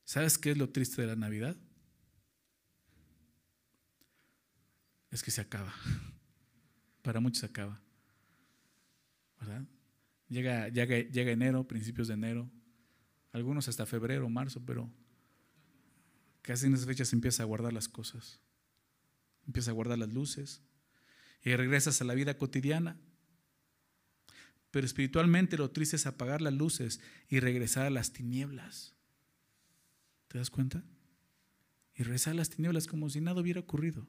S1: ¿Sabes qué es lo triste de la Navidad? Es que se acaba. *laughs* Para muchos se acaba. ¿Verdad? Llega enero, principios de enero, algunos hasta febrero, marzo, pero casi en esas fechas empieza a guardar las cosas. Empieza a guardar las luces y regresas a la vida cotidiana. Pero espiritualmente lo triste es apagar las luces y regresar a las tinieblas. ¿Te das cuenta? Y rezar las tinieblas como si nada hubiera ocurrido.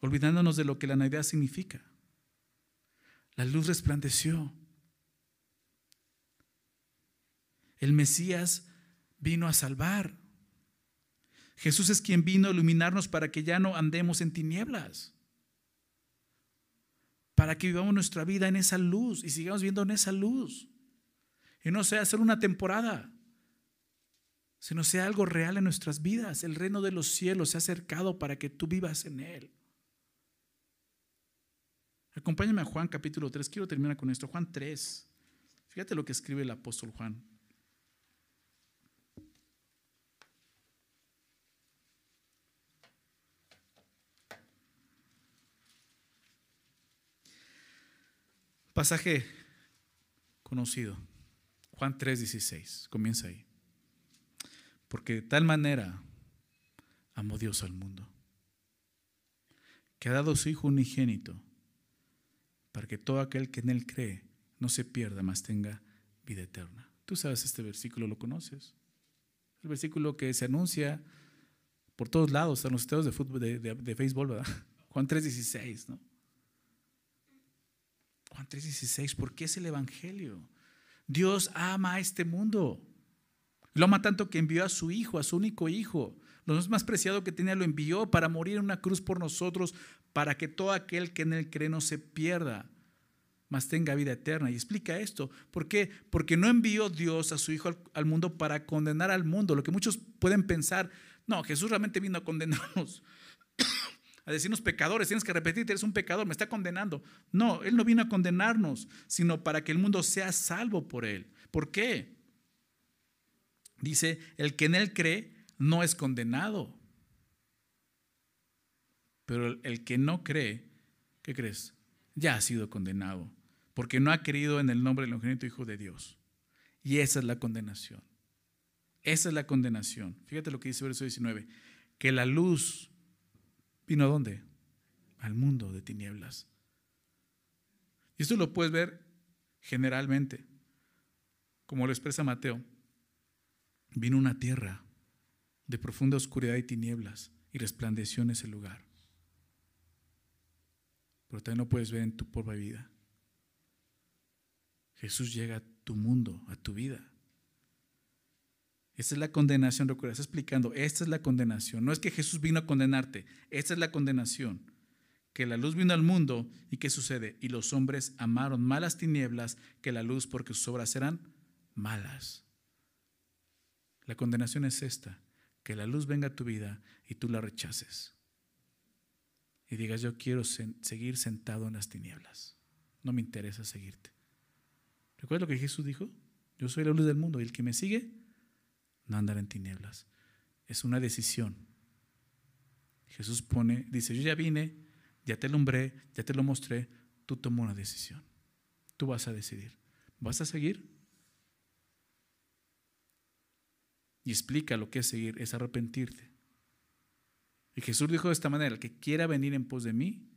S1: Olvidándonos de lo que la Navidad significa. La luz resplandeció. El Mesías vino a salvar. Jesús es quien vino a iluminarnos para que ya no andemos en tinieblas. Para que vivamos nuestra vida en esa luz y sigamos viendo en esa luz. Y no sea hacer una temporada sino sea algo real en nuestras vidas. El reino de los cielos se ha acercado para que tú vivas en él. Acompáñame a Juan capítulo 3. Quiero terminar con esto. Juan 3. Fíjate lo que escribe el apóstol Juan. Pasaje conocido. Juan 3:16. Comienza ahí. Porque de tal manera amó Dios al mundo, que ha dado su Hijo unigénito, para que todo aquel que en Él cree no se pierda, mas tenga vida eterna. Tú sabes este versículo, lo conoces. El versículo que se anuncia por todos lados, en los estados de fútbol, de, de, Facebook, ¿verdad? *laughs* Juan 3:16, ¿no? Juan 3:16, porque es el Evangelio. Dios ama a este mundo. Lo ama tanto que envió a su Hijo, a su único Hijo. Lo más preciado que tenía lo envió para morir en una cruz por nosotros, para que todo aquel que en él cree no se pierda, mas tenga vida eterna. Y explica esto. ¿Por qué? Porque no envió Dios a su Hijo al, mundo para condenar al mundo. Lo que muchos pueden pensar, no, Jesús realmente vino a condenarnos, a decirnos pecadores, tienes que repetirte, eres un pecador, me está condenando. No, Él no vino a condenarnos, sino para que el mundo sea salvo por Él. ¿Por qué? Dice, el que en Él cree no es condenado. Pero el que no cree, ¿qué crees? Ya ha sido condenado, porque no ha creído en el nombre del unigénito Hijo de Dios. Y esa es la condenación. Esa es la condenación. Fíjate lo que dice verso 19, que la luz vino a dónde? Al mundo de tinieblas. Y esto lo puedes ver generalmente, como lo expresa Mateo vino una tierra de profunda oscuridad y tinieblas y resplandeció en ese lugar. Pero también lo puedes ver en tu propia vida. Jesús llega a tu mundo, a tu vida. Esta es la condenación, recuerda, está explicando, esta es la condenación. No es que Jesús vino a condenarte, esta es la condenación. Que la luz vino al mundo y ¿qué sucede? Y los hombres amaron malas tinieblas que la luz porque sus obras eran malas. La condenación es esta, que la luz venga a tu vida y tú la rechaces. Y digas, yo quiero seguir sentado en las tinieblas. No me interesa seguirte. ¿Recuerdas lo que Jesús dijo? Yo soy la luz del mundo y el que me sigue no andará en tinieblas. Es una decisión. Jesús pone, dice, yo ya vine, ya te alumbré, ya te lo mostré, tú toma una decisión. Tú vas a decidir. ¿Vas a seguir y explica lo que es seguir, es arrepentirte. Y Jesús dijo de esta manera, el que quiera venir en pos de mí,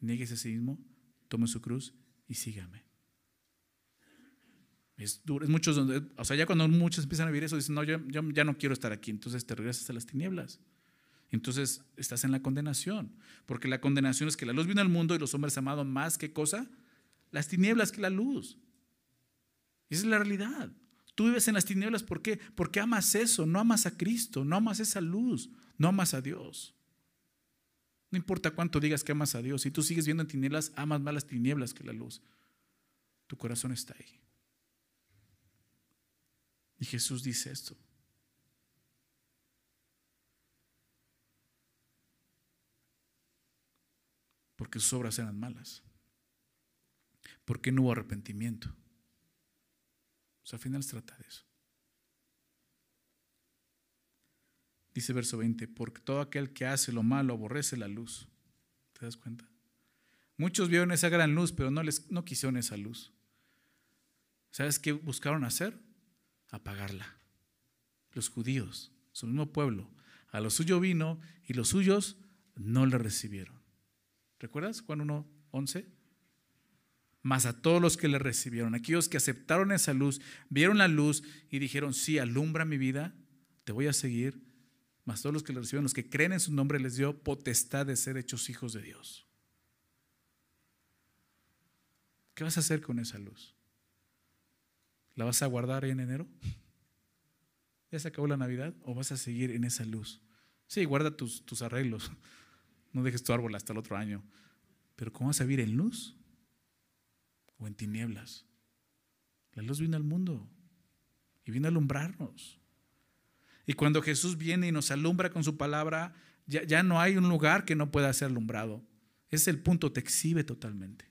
S1: nieguese a sí mismo, tome su cruz y sígame. Es duro, es muchos donde, o sea, ya cuando muchos empiezan a vivir eso, dicen, no, yo, yo ya no quiero estar aquí, entonces te regresas a las tinieblas. Entonces estás en la condenación, porque la condenación es que la luz vino al mundo y los hombres amados más que cosa, las tinieblas que la luz. esa es la realidad. Tú vives en las tinieblas, ¿por qué? Porque amas eso, no amas a Cristo, no amas esa luz, no amas a Dios. No importa cuánto digas que amas a Dios, si tú sigues viendo en tinieblas, amas más las tinieblas que la luz. Tu corazón está ahí. Y Jesús dice esto. Porque sus obras eran malas. Porque no hubo arrepentimiento. Pues al final se trata de eso. Dice verso 20, porque todo aquel que hace lo malo aborrece la luz. ¿Te das cuenta? Muchos vieron esa gran luz, pero no, les, no quisieron esa luz. ¿Sabes qué buscaron hacer? Apagarla. Los judíos, su mismo pueblo, a lo suyo vino y los suyos no le recibieron. ¿Recuerdas Juan 1, 11? Más a todos los que le recibieron, aquellos que aceptaron esa luz, vieron la luz y dijeron, sí, alumbra mi vida, te voy a seguir, más todos los que le recibieron, los que creen en su nombre, les dio potestad de ser hechos hijos de Dios. ¿Qué vas a hacer con esa luz? ¿La vas a guardar en enero? ¿Ya se acabó la Navidad? ¿O vas a seguir en esa luz? Sí, guarda tus, tus arreglos. No dejes tu árbol hasta el otro año. Pero ¿cómo vas a vivir en luz? o en tinieblas. La luz vino al mundo y vino a alumbrarnos. Y cuando Jesús viene y nos alumbra con su palabra, ya, ya no hay un lugar que no pueda ser alumbrado. Ese es el punto, te exhibe totalmente.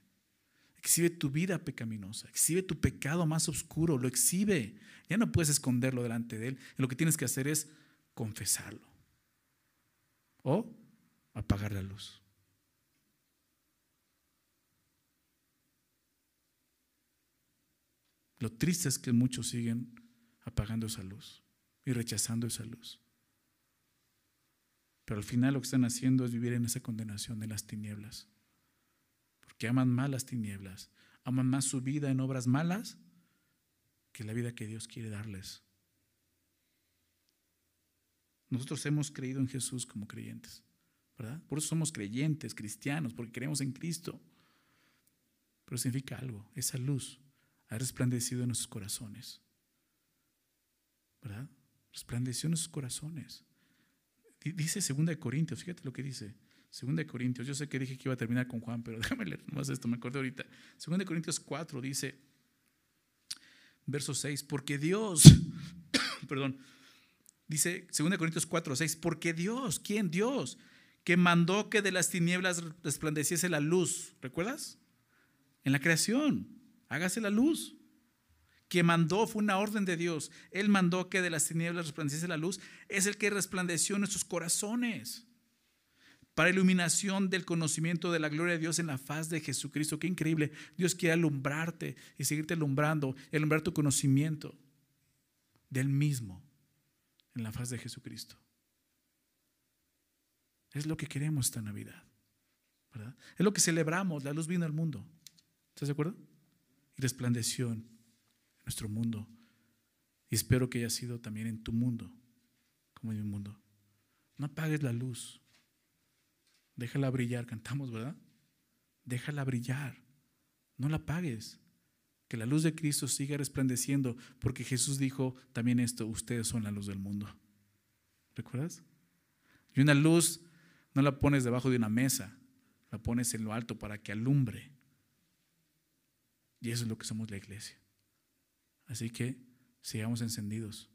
S1: Exhibe tu vida pecaminosa, exhibe tu pecado más oscuro, lo exhibe. Ya no puedes esconderlo delante de Él. Lo que tienes que hacer es confesarlo o apagar la luz. Lo triste es que muchos siguen apagando esa luz y rechazando esa luz. Pero al final lo que están haciendo es vivir en esa condenación de las tinieblas. Porque aman más las tinieblas, aman más su vida en obras malas que la vida que Dios quiere darles. Nosotros hemos creído en Jesús como creyentes, ¿verdad? Por eso somos creyentes, cristianos, porque creemos en Cristo. Pero significa algo, esa luz ha resplandecido en nuestros corazones. ¿Verdad? Resplandeció en nuestros corazones. Dice 2 Corintios, fíjate lo que dice. 2 Corintios, yo sé que dije que iba a terminar con Juan, pero *laughs* déjame leer más esto, me acuerdo ahorita. 2 Corintios 4 dice, verso 6, porque Dios, *coughs* perdón, dice 2 Corintios 4, 6, porque Dios, ¿quién? Dios, que mandó que de las tinieblas resplandeciese la luz, ¿recuerdas? En la creación hágase la luz. Que mandó, fue una orden de Dios. Él mandó que de las tinieblas resplandeciese la luz. Es el que resplandeció nuestros corazones para iluminación del conocimiento de la gloria de Dios en la faz de Jesucristo. Qué increíble. Dios quiere alumbrarte y seguirte alumbrando, alumbrar tu conocimiento del mismo en la faz de Jesucristo. Es lo que queremos esta Navidad. ¿verdad? Es lo que celebramos. La luz vino al mundo. ¿Estás de acuerdo? y resplandeció en nuestro mundo. Y espero que haya sido también en tu mundo, como en mi mundo. No apagues la luz. Déjala brillar. Cantamos, ¿verdad? Déjala brillar. No la apagues. Que la luz de Cristo siga resplandeciendo, porque Jesús dijo también esto, ustedes son la luz del mundo. ¿Recuerdas? Y una luz no la pones debajo de una mesa, la pones en lo alto para que alumbre. Y eso es lo que somos la iglesia. Así que sigamos encendidos.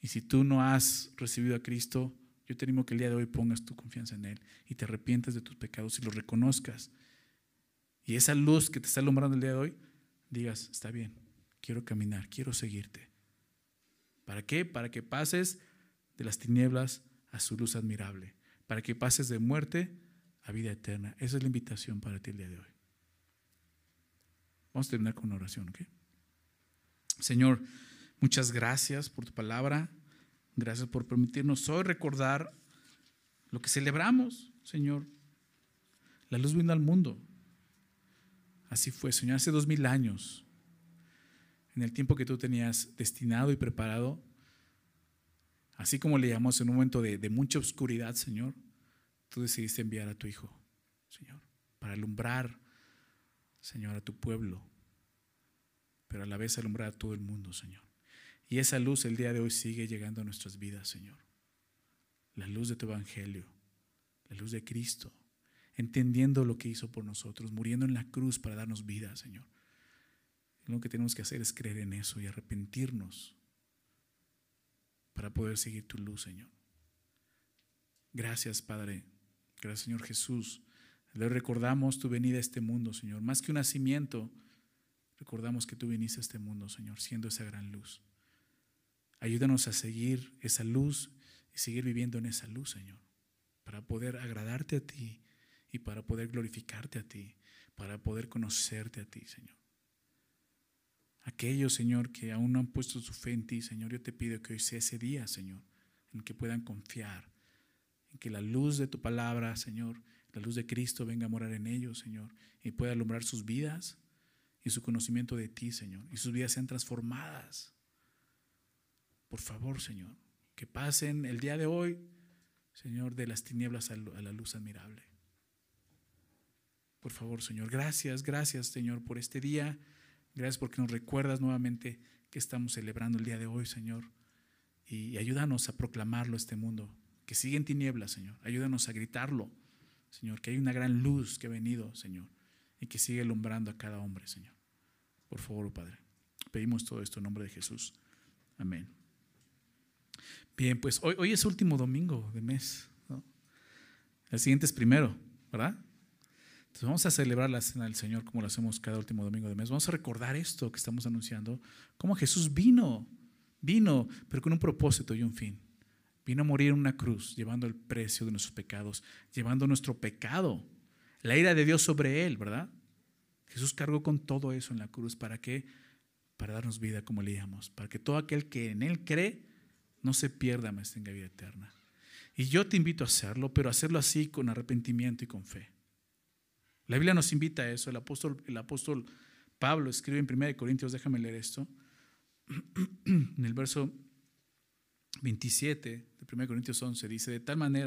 S1: Y si tú no has recibido a Cristo, yo te animo que el día de hoy pongas tu confianza en Él y te arrepientes de tus pecados y los reconozcas. Y esa luz que te está alumbrando el día de hoy, digas, está bien, quiero caminar, quiero seguirte. ¿Para qué? Para que pases de las tinieblas a su luz admirable. Para que pases de muerte a vida eterna. Esa es la invitación para ti el día de hoy. Vamos a terminar con una oración, ¿ok? Señor, muchas gracias por tu palabra. Gracias por permitirnos hoy recordar lo que celebramos, Señor. La luz vino al mundo. Así fue, Señor, hace dos mil años. En el tiempo que tú tenías destinado y preparado, así como le llamamos en un momento de, de mucha oscuridad, Señor, tú decidiste enviar a tu Hijo, Señor, para alumbrar Señor, a tu pueblo, pero a la vez alumbrar a todo el mundo, Señor. Y esa luz el día de hoy sigue llegando a nuestras vidas, Señor. La luz de tu evangelio, la luz de Cristo, entendiendo lo que hizo por nosotros, muriendo en la cruz para darnos vida, Señor. lo que tenemos que hacer es creer en eso y arrepentirnos para poder seguir tu luz, Señor. Gracias, Padre. Gracias, Señor Jesús le recordamos tu venida a este mundo, Señor. Más que un nacimiento, recordamos que tú viniste a este mundo, Señor, siendo esa gran luz. Ayúdanos a seguir esa luz y seguir viviendo en esa luz, Señor, para poder agradarte a ti y para poder glorificarte a ti, para poder conocerte a ti, Señor. Aquellos, Señor, que aún no han puesto su fe en ti, Señor, yo te pido que hoy sea ese día, Señor, en que puedan confiar, en que la luz de tu palabra, Señor, la luz de Cristo venga a morar en ellos, Señor, y pueda alumbrar sus vidas y su conocimiento de ti, Señor, y sus vidas sean transformadas. Por favor, Señor, que pasen el día de hoy, Señor, de las tinieblas a la luz admirable. Por favor, Señor, gracias, gracias, Señor, por este día. Gracias porque nos recuerdas nuevamente que estamos celebrando el día de hoy, Señor. Y ayúdanos a proclamarlo este mundo, que sigue en tinieblas, Señor. Ayúdanos a gritarlo Señor, que hay una gran luz que ha venido, Señor, y que sigue alumbrando a cada hombre, Señor. Por favor, Padre, pedimos todo esto en nombre de Jesús. Amén. Bien, pues hoy, es último domingo de mes. El siguiente es primero, ¿verdad? Entonces vamos a celebrar la cena del Señor como lo hacemos cada último domingo de mes. Vamos a recordar esto que estamos anunciando, cómo Jesús vino, vino, pero con un propósito y un fin. Vino a morir en una cruz, llevando el precio de nuestros pecados, llevando nuestro pecado, la ira de Dios sobre él, ¿verdad? Jesús cargó con todo eso en la cruz. ¿Para qué? Para darnos vida, como leíamos. Para que todo aquel que en Él cree no se pierda, mas tenga vida eterna. Y yo te invito a hacerlo, pero hacerlo así con arrepentimiento y con fe. La Biblia nos invita a eso. El apóstol, el apóstol Pablo escribe en 1 Corintios, déjame leer esto, *clears throat* en el verso 27 de 1 Corintios 11, dice, de tal manera